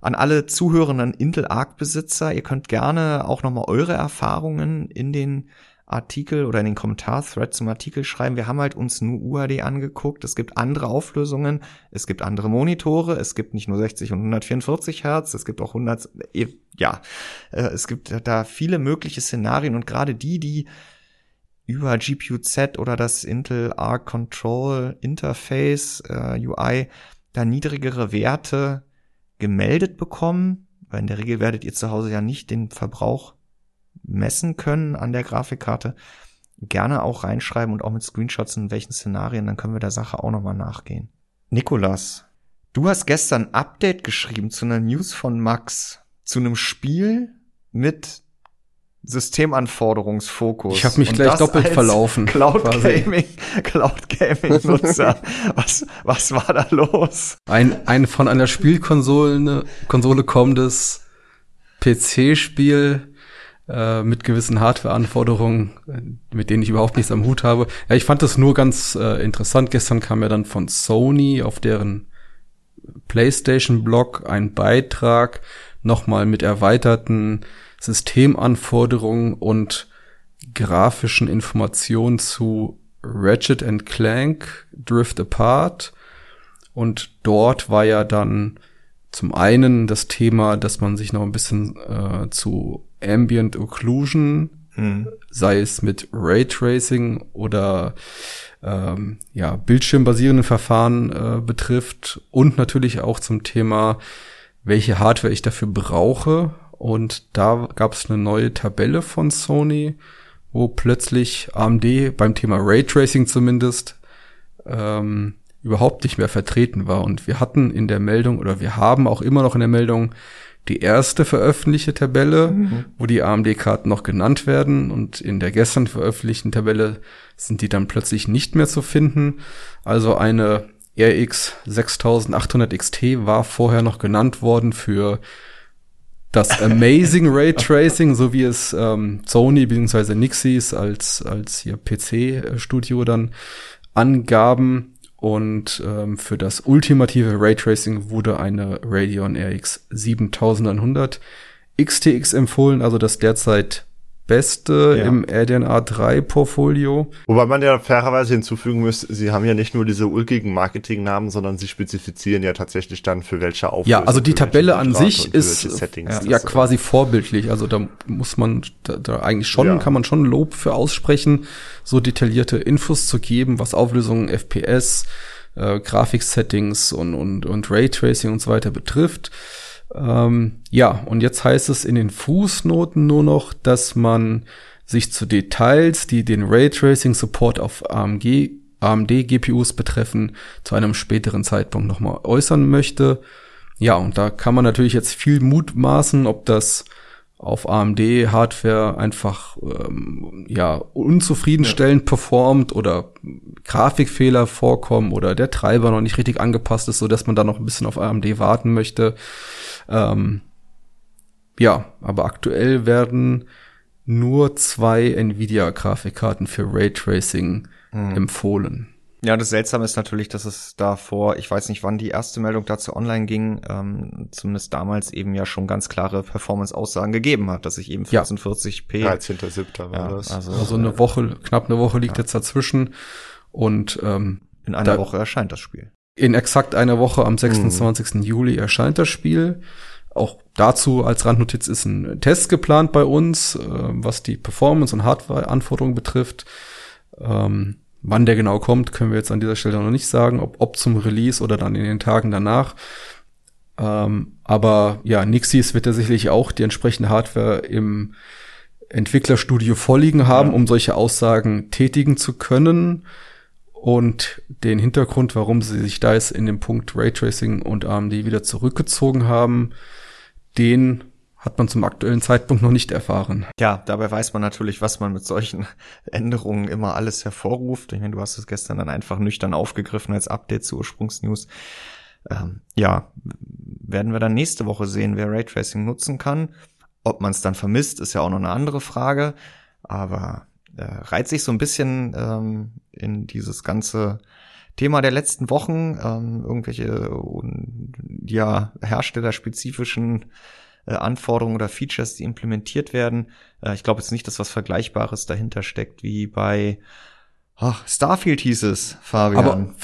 An alle zuhörenden Intel Arc-Besitzer, ihr könnt gerne auch nochmal eure Erfahrungen in den Artikel oder in den Kommentar-Thread zum Artikel schreiben. Wir haben halt uns nur UHD angeguckt. Es gibt andere Auflösungen, es gibt andere Monitore, es gibt nicht nur 60 und 144 Hertz, es gibt auch 100, ja, äh, es gibt da viele mögliche Szenarien. Und gerade die, die über GPU-Z oder das Intel Arc Control Interface äh, UI da niedrigere Werte gemeldet bekommen, weil in der Regel werdet ihr zu Hause ja nicht den Verbrauch messen können an der Grafikkarte, gerne auch reinschreiben und auch mit Screenshots in welchen Szenarien, dann können wir der Sache auch nochmal nachgehen. Nikolas, du hast gestern ein Update geschrieben zu einer News von Max, zu einem Spiel mit Systemanforderungsfokus. Ich habe mich und gleich doppelt verlaufen. Cloud. Gaming, Cloud Gaming Nutzer. was, was war da los? Ein, ein von einer Spielkonsole Konsole kommendes PC-Spiel äh, mit gewissen Hardware-Anforderungen, äh, mit denen ich überhaupt nichts am Hut habe. Ja, ich fand das nur ganz äh, interessant. Gestern kam ja dann von Sony auf deren PlayStation-Blog ein Beitrag nochmal mit erweiterten Systemanforderungen und grafischen Informationen zu Ratchet Clank Drift Apart. Und dort war ja dann zum einen das Thema, dass man sich noch ein bisschen äh, zu Ambient Occlusion, hm. sei es mit Raytracing oder ähm, ja, bildschirmbasierenden Verfahren äh, betrifft und natürlich auch zum Thema, welche Hardware ich dafür brauche. Und da gab es eine neue Tabelle von Sony, wo plötzlich AMD beim Thema Raytracing zumindest ähm, überhaupt nicht mehr vertreten war. Und wir hatten in der Meldung oder wir haben auch immer noch in der Meldung die erste veröffentlichte Tabelle, mhm. wo die AMD-Karten noch genannt werden und in der gestern veröffentlichten Tabelle sind die dann plötzlich nicht mehr zu finden. Also eine RX 6800 XT war vorher noch genannt worden für das Amazing Ray Tracing, so wie es ähm, Sony bzw. Nixis als, als hier PC-Studio dann angaben. Und ähm, für das ultimative Raytracing wurde eine Radeon RX 7100 XTX empfohlen, also das derzeit Beste ja. im RDNA 3 Portfolio. Wobei man ja fairerweise hinzufügen müsste, sie haben ja nicht nur diese ulkigen Marketingnamen, sondern sie spezifizieren ja tatsächlich dann für welche Auflösung. Ja, also die Tabelle an sich ist ja, ja quasi vorbildlich. Also da muss man da, da eigentlich schon, ja. kann man schon Lob für aussprechen, so detaillierte Infos zu geben, was Auflösungen, FPS, äh, Grafiksettings und, und, und Raytracing und so weiter betrifft. Ähm, ja, und jetzt heißt es in den Fußnoten nur noch, dass man sich zu Details, die den Raytracing Support auf AMG, AMD GPUs betreffen, zu einem späteren Zeitpunkt nochmal äußern möchte. Ja, und da kann man natürlich jetzt viel mutmaßen, ob das auf AMD Hardware einfach ähm, ja unzufriedenstellend ja. performt oder Grafikfehler vorkommen oder der Treiber noch nicht richtig angepasst ist, so dass man da noch ein bisschen auf AMD warten möchte. Ähm, ja, aber aktuell werden nur zwei Nvidia-Grafikkarten für Raytracing hm. empfohlen. Ja, das Seltsame ist natürlich, dass es davor, ich weiß nicht, wann die erste Meldung dazu online ging, ähm, zumindest damals eben ja schon ganz klare Performance-Aussagen gegeben hat, dass ich eben 1440p. Ja. 13.7. war ja, das. Also, also eine Woche, knapp eine Woche liegt ja. jetzt dazwischen und ähm, in einer da, Woche erscheint das Spiel. In exakt einer Woche am 26. Mhm. Juli erscheint das Spiel. Auch dazu als Randnotiz ist ein Test geplant bei uns, äh, was die Performance und Hardware-Anforderungen betrifft. Ähm, wann der genau kommt, können wir jetzt an dieser Stelle noch nicht sagen, ob, ob zum Release oder dann in den Tagen danach. Ähm, aber ja, Nixis wird ja sicherlich auch die entsprechende Hardware im Entwicklerstudio vorliegen haben, ja. um solche Aussagen tätigen zu können. Und den Hintergrund, warum sie sich da jetzt in dem Punkt Raytracing und AMD wieder zurückgezogen haben, den hat man zum aktuellen Zeitpunkt noch nicht erfahren. Ja, dabei weiß man natürlich, was man mit solchen Änderungen immer alles hervorruft. Ich meine, du hast es gestern dann einfach nüchtern aufgegriffen als Update zu Ursprungsnews. Ähm, ja, werden wir dann nächste Woche sehen, wer Raytracing nutzen kann. Ob man es dann vermisst, ist ja auch noch eine andere Frage. Aber äh, reiht sich so ein bisschen ähm, in dieses ganze Thema der letzten Wochen, ähm, irgendwelche ja herstellerspezifischen äh, Anforderungen oder Features, die implementiert werden. Äh, ich glaube jetzt nicht, dass was Vergleichbares dahinter steckt wie bei ach, Starfield hieß es, Fabian. Aber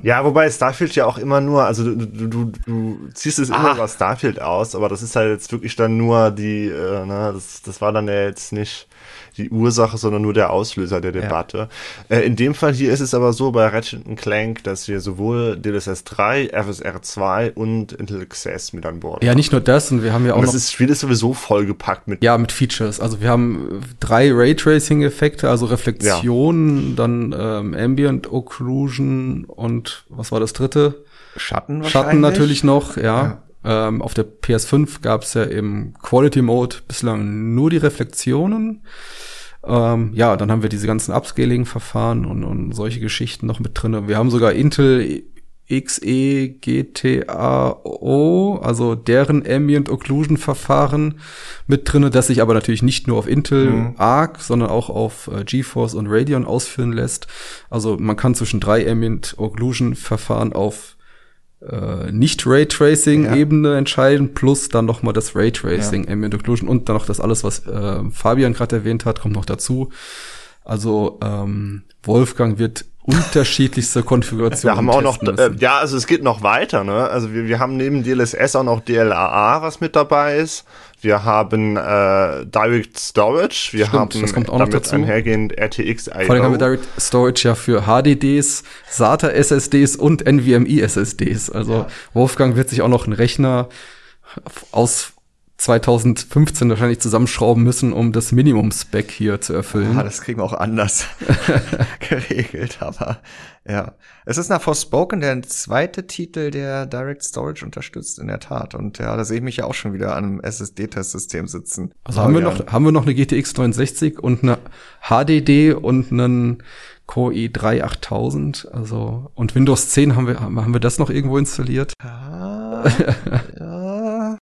ja, wobei Starfield ja auch immer nur, also du, du, du, du ziehst es immer über Starfield aus, aber das ist halt jetzt wirklich dann nur die, äh, ne, das, das war dann ja jetzt nicht die Ursache, sondern nur der Auslöser der Debatte. Ja. Äh, in dem Fall hier ist es aber so bei Ratchet Clank, dass wir sowohl DLSS 3, FSR 2 und Intel Access mit an Bord Ja, haben. nicht nur das, und wir haben ja auch und noch... Das Spiel ist sowieso vollgepackt mit... Ja, mit Features. Also wir haben drei Raytracing-Effekte, also Reflexion, ja. dann ähm, Ambient Occlusion und was war das dritte? Schatten wahrscheinlich. Schatten natürlich noch, ja. ja. Ähm, auf der PS5 gab es ja im Quality Mode bislang nur die Reflexionen. Ähm, ja, dann haben wir diese ganzen Upscaling-Verfahren und, und solche Geschichten noch mit drin. Wir haben sogar Intel XE GTAO, also deren Ambient Occlusion Verfahren mit drinne, das sich aber natürlich nicht nur auf Intel mhm. Arc, sondern auch auf äh, GeForce und Radeon ausführen lässt. Also man kann zwischen drei Ambient Occlusion Verfahren auf äh, nicht Raytracing-Ebene ja. entscheiden, plus dann nochmal das Raytracing, ja. Ambient Occlusion und dann noch das alles, was äh, Fabian gerade erwähnt hat, kommt noch dazu. Also ähm, Wolfgang wird unterschiedlichste Konfigurationen. Wir haben auch noch, äh, ja, also es geht noch weiter, ne? Also wir, wir haben neben DLSS auch noch DLAA, was mit dabei ist. Wir haben äh, Direct Storage, wir Stimmt, haben das kommt auch noch dazu. einhergehend RTX IO. Vor allem haben wir Direct Storage ja für HDDs, SATA SSDs und NVMe SSDs. Also ja. Wolfgang wird sich auch noch einen Rechner aus 2015 wahrscheinlich zusammenschrauben müssen, um das Minimum-Spec hier zu erfüllen. Ah, das kriegen wir auch anders geregelt, aber ja. Es ist nach Forspoken der zweite Titel, der Direct Storage unterstützt, in der Tat. Und ja, da sehe ich mich ja auch schon wieder an einem SSD-Testsystem sitzen. Also haben wir noch, haben wir noch eine GTX 69 und eine HDD und einen Core i3 8000, also, und Windows 10 haben wir, haben wir das noch irgendwo installiert? Ah, ja.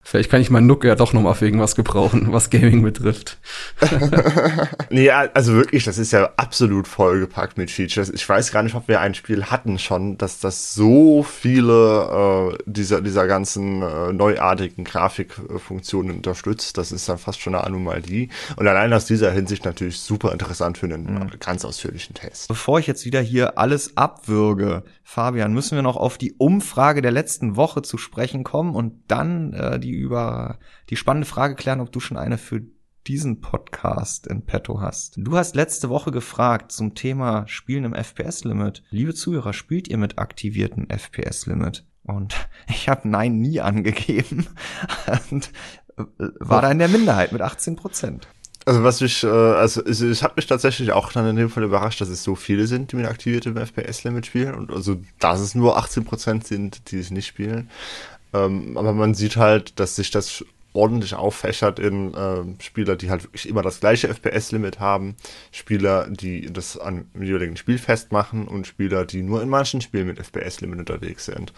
Vielleicht kann ich meinen Nook ja doch noch mal für irgendwas gebrauchen, was Gaming betrifft. nee, also wirklich, das ist ja absolut vollgepackt mit Features. Ich weiß gar nicht, ob wir ein Spiel hatten schon, dass das so viele äh, dieser, dieser ganzen äh, neuartigen Grafikfunktionen unterstützt. Das ist dann fast schon eine Anomalie. Und allein aus dieser Hinsicht natürlich super interessant für einen mhm. ganz ausführlichen Test. Bevor ich jetzt wieder hier alles abwürge, Fabian, müssen wir noch auf die Umfrage der letzten Woche zu sprechen kommen und dann äh, die über die spannende Frage klären, ob du schon eine für diesen Podcast in petto hast. Du hast letzte Woche gefragt zum Thema Spielen im FPS-Limit. Liebe Zuhörer, spielt ihr mit aktiviertem FPS-Limit? Und ich habe Nein nie angegeben und äh, war da in der Minderheit mit 18 Prozent. Also was mich, äh, also es, es hat mich tatsächlich auch dann in dem Fall überrascht, dass es so viele sind, die mit aktiviertem FPS-Limit spielen und also dass es nur 18% sind, die es nicht spielen. Ähm, aber man sieht halt, dass sich das ordentlich auffächert in äh, Spieler, die halt wirklich immer das gleiche FPS-Limit haben, Spieler, die das an dem jeweiligen Spiel festmachen und Spieler, die nur in manchen Spielen mit FPS-Limit unterwegs sind.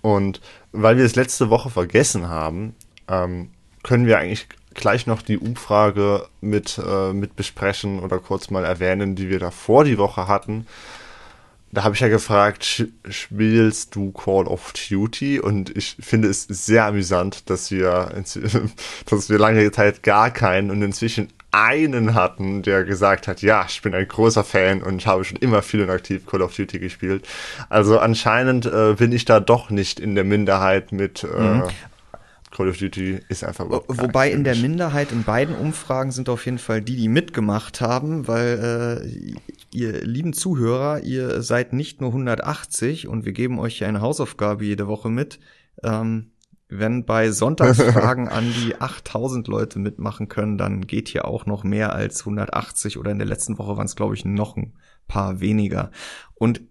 Und weil wir es letzte Woche vergessen haben, ähm, können wir eigentlich gleich noch die Umfrage mit, äh, mit besprechen oder kurz mal erwähnen, die wir da vor die Woche hatten. Da habe ich ja gefragt, spielst du Call of Duty? Und ich finde es sehr amüsant, dass wir, dass wir lange Zeit gar keinen und inzwischen einen hatten, der gesagt hat, ja, ich bin ein großer Fan und ich habe schon immer viel und aktiv Call of Duty gespielt. Also anscheinend äh, bin ich da doch nicht in der Minderheit mit, äh, mhm. Call of Duty ist einfach überhaupt Wobei in der Minderheit in beiden Umfragen sind auf jeden Fall die, die mitgemacht haben, weil äh, ihr lieben Zuhörer, ihr seid nicht nur 180 und wir geben euch ja eine Hausaufgabe jede Woche mit. Ähm, wenn bei Sonntagsfragen an die 8000 Leute mitmachen können, dann geht hier auch noch mehr als 180 oder in der letzten Woche waren es glaube ich noch ein paar weniger. Und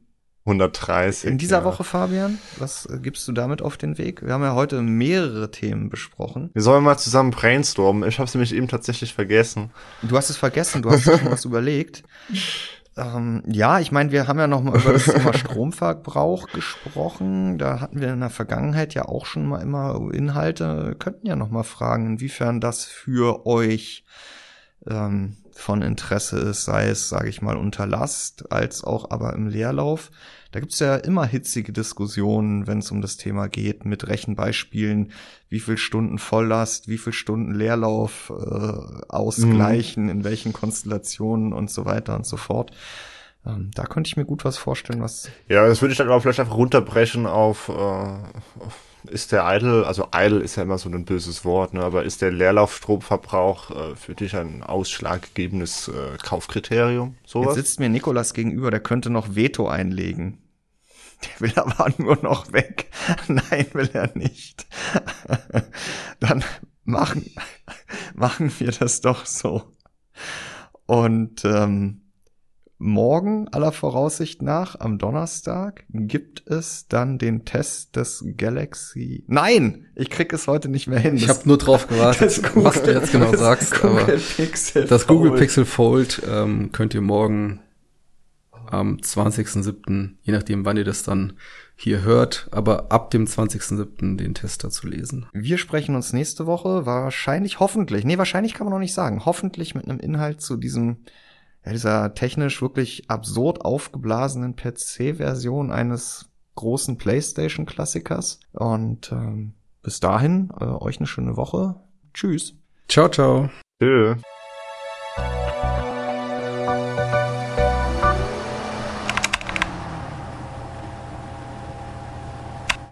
130. In dieser ja. Woche, Fabian, was gibst du damit auf den Weg? Wir haben ja heute mehrere Themen besprochen. Wir sollen mal zusammen brainstormen. Ich habe es nämlich eben tatsächlich vergessen. Du hast es vergessen, du hast schon was überlegt. Ähm, ja, ich meine, wir haben ja noch mal über das Thema Stromverbrauch gesprochen. Da hatten wir in der Vergangenheit ja auch schon mal immer Inhalte. Wir könnten ja noch mal fragen, inwiefern das für euch ähm, von Interesse ist, sei es, sage ich mal, unter Last, als auch aber im Leerlauf. Da gibt's ja immer hitzige Diskussionen, wenn es um das Thema geht, mit Rechenbeispielen, wie viel Stunden Volllast, wie viel Stunden Leerlauf äh, ausgleichen, mhm. in welchen Konstellationen und so weiter und so fort. Ähm, da könnte ich mir gut was vorstellen, was. Ja, das würde ich dann aber vielleicht einfach runterbrechen auf, äh, auf ist der Idle, also Idle ist ja immer so ein böses Wort, ne, aber ist der Leerlaufstromverbrauch äh, für dich ein ausschlaggebendes äh, Kaufkriterium? Sowas? Jetzt sitzt mir Nikolas gegenüber, der könnte noch Veto einlegen. Der will aber nur noch weg. Nein, will er nicht. Dann machen, machen wir das doch so. Und ähm, Morgen aller Voraussicht nach, am Donnerstag, gibt es dann den Test des Galaxy. Nein, ich krieg es heute nicht mehr hin. Ich habe nur drauf gewartet, Google, was du jetzt genau sagst. aber Pixel das Google Pixel Fold ähm, könnt ihr morgen am 20.07., je nachdem, wann ihr das dann hier hört, aber ab dem 20.07. den Test dazu lesen. Wir sprechen uns nächste Woche wahrscheinlich, hoffentlich, nee, wahrscheinlich kann man noch nicht sagen, hoffentlich mit einem Inhalt zu diesem ja, dieser technisch wirklich absurd aufgeblasenen PC-Version eines großen PlayStation-Klassikers. Und ähm, bis dahin, äh, euch eine schöne Woche. Tschüss. Ciao, ciao. Tschüss.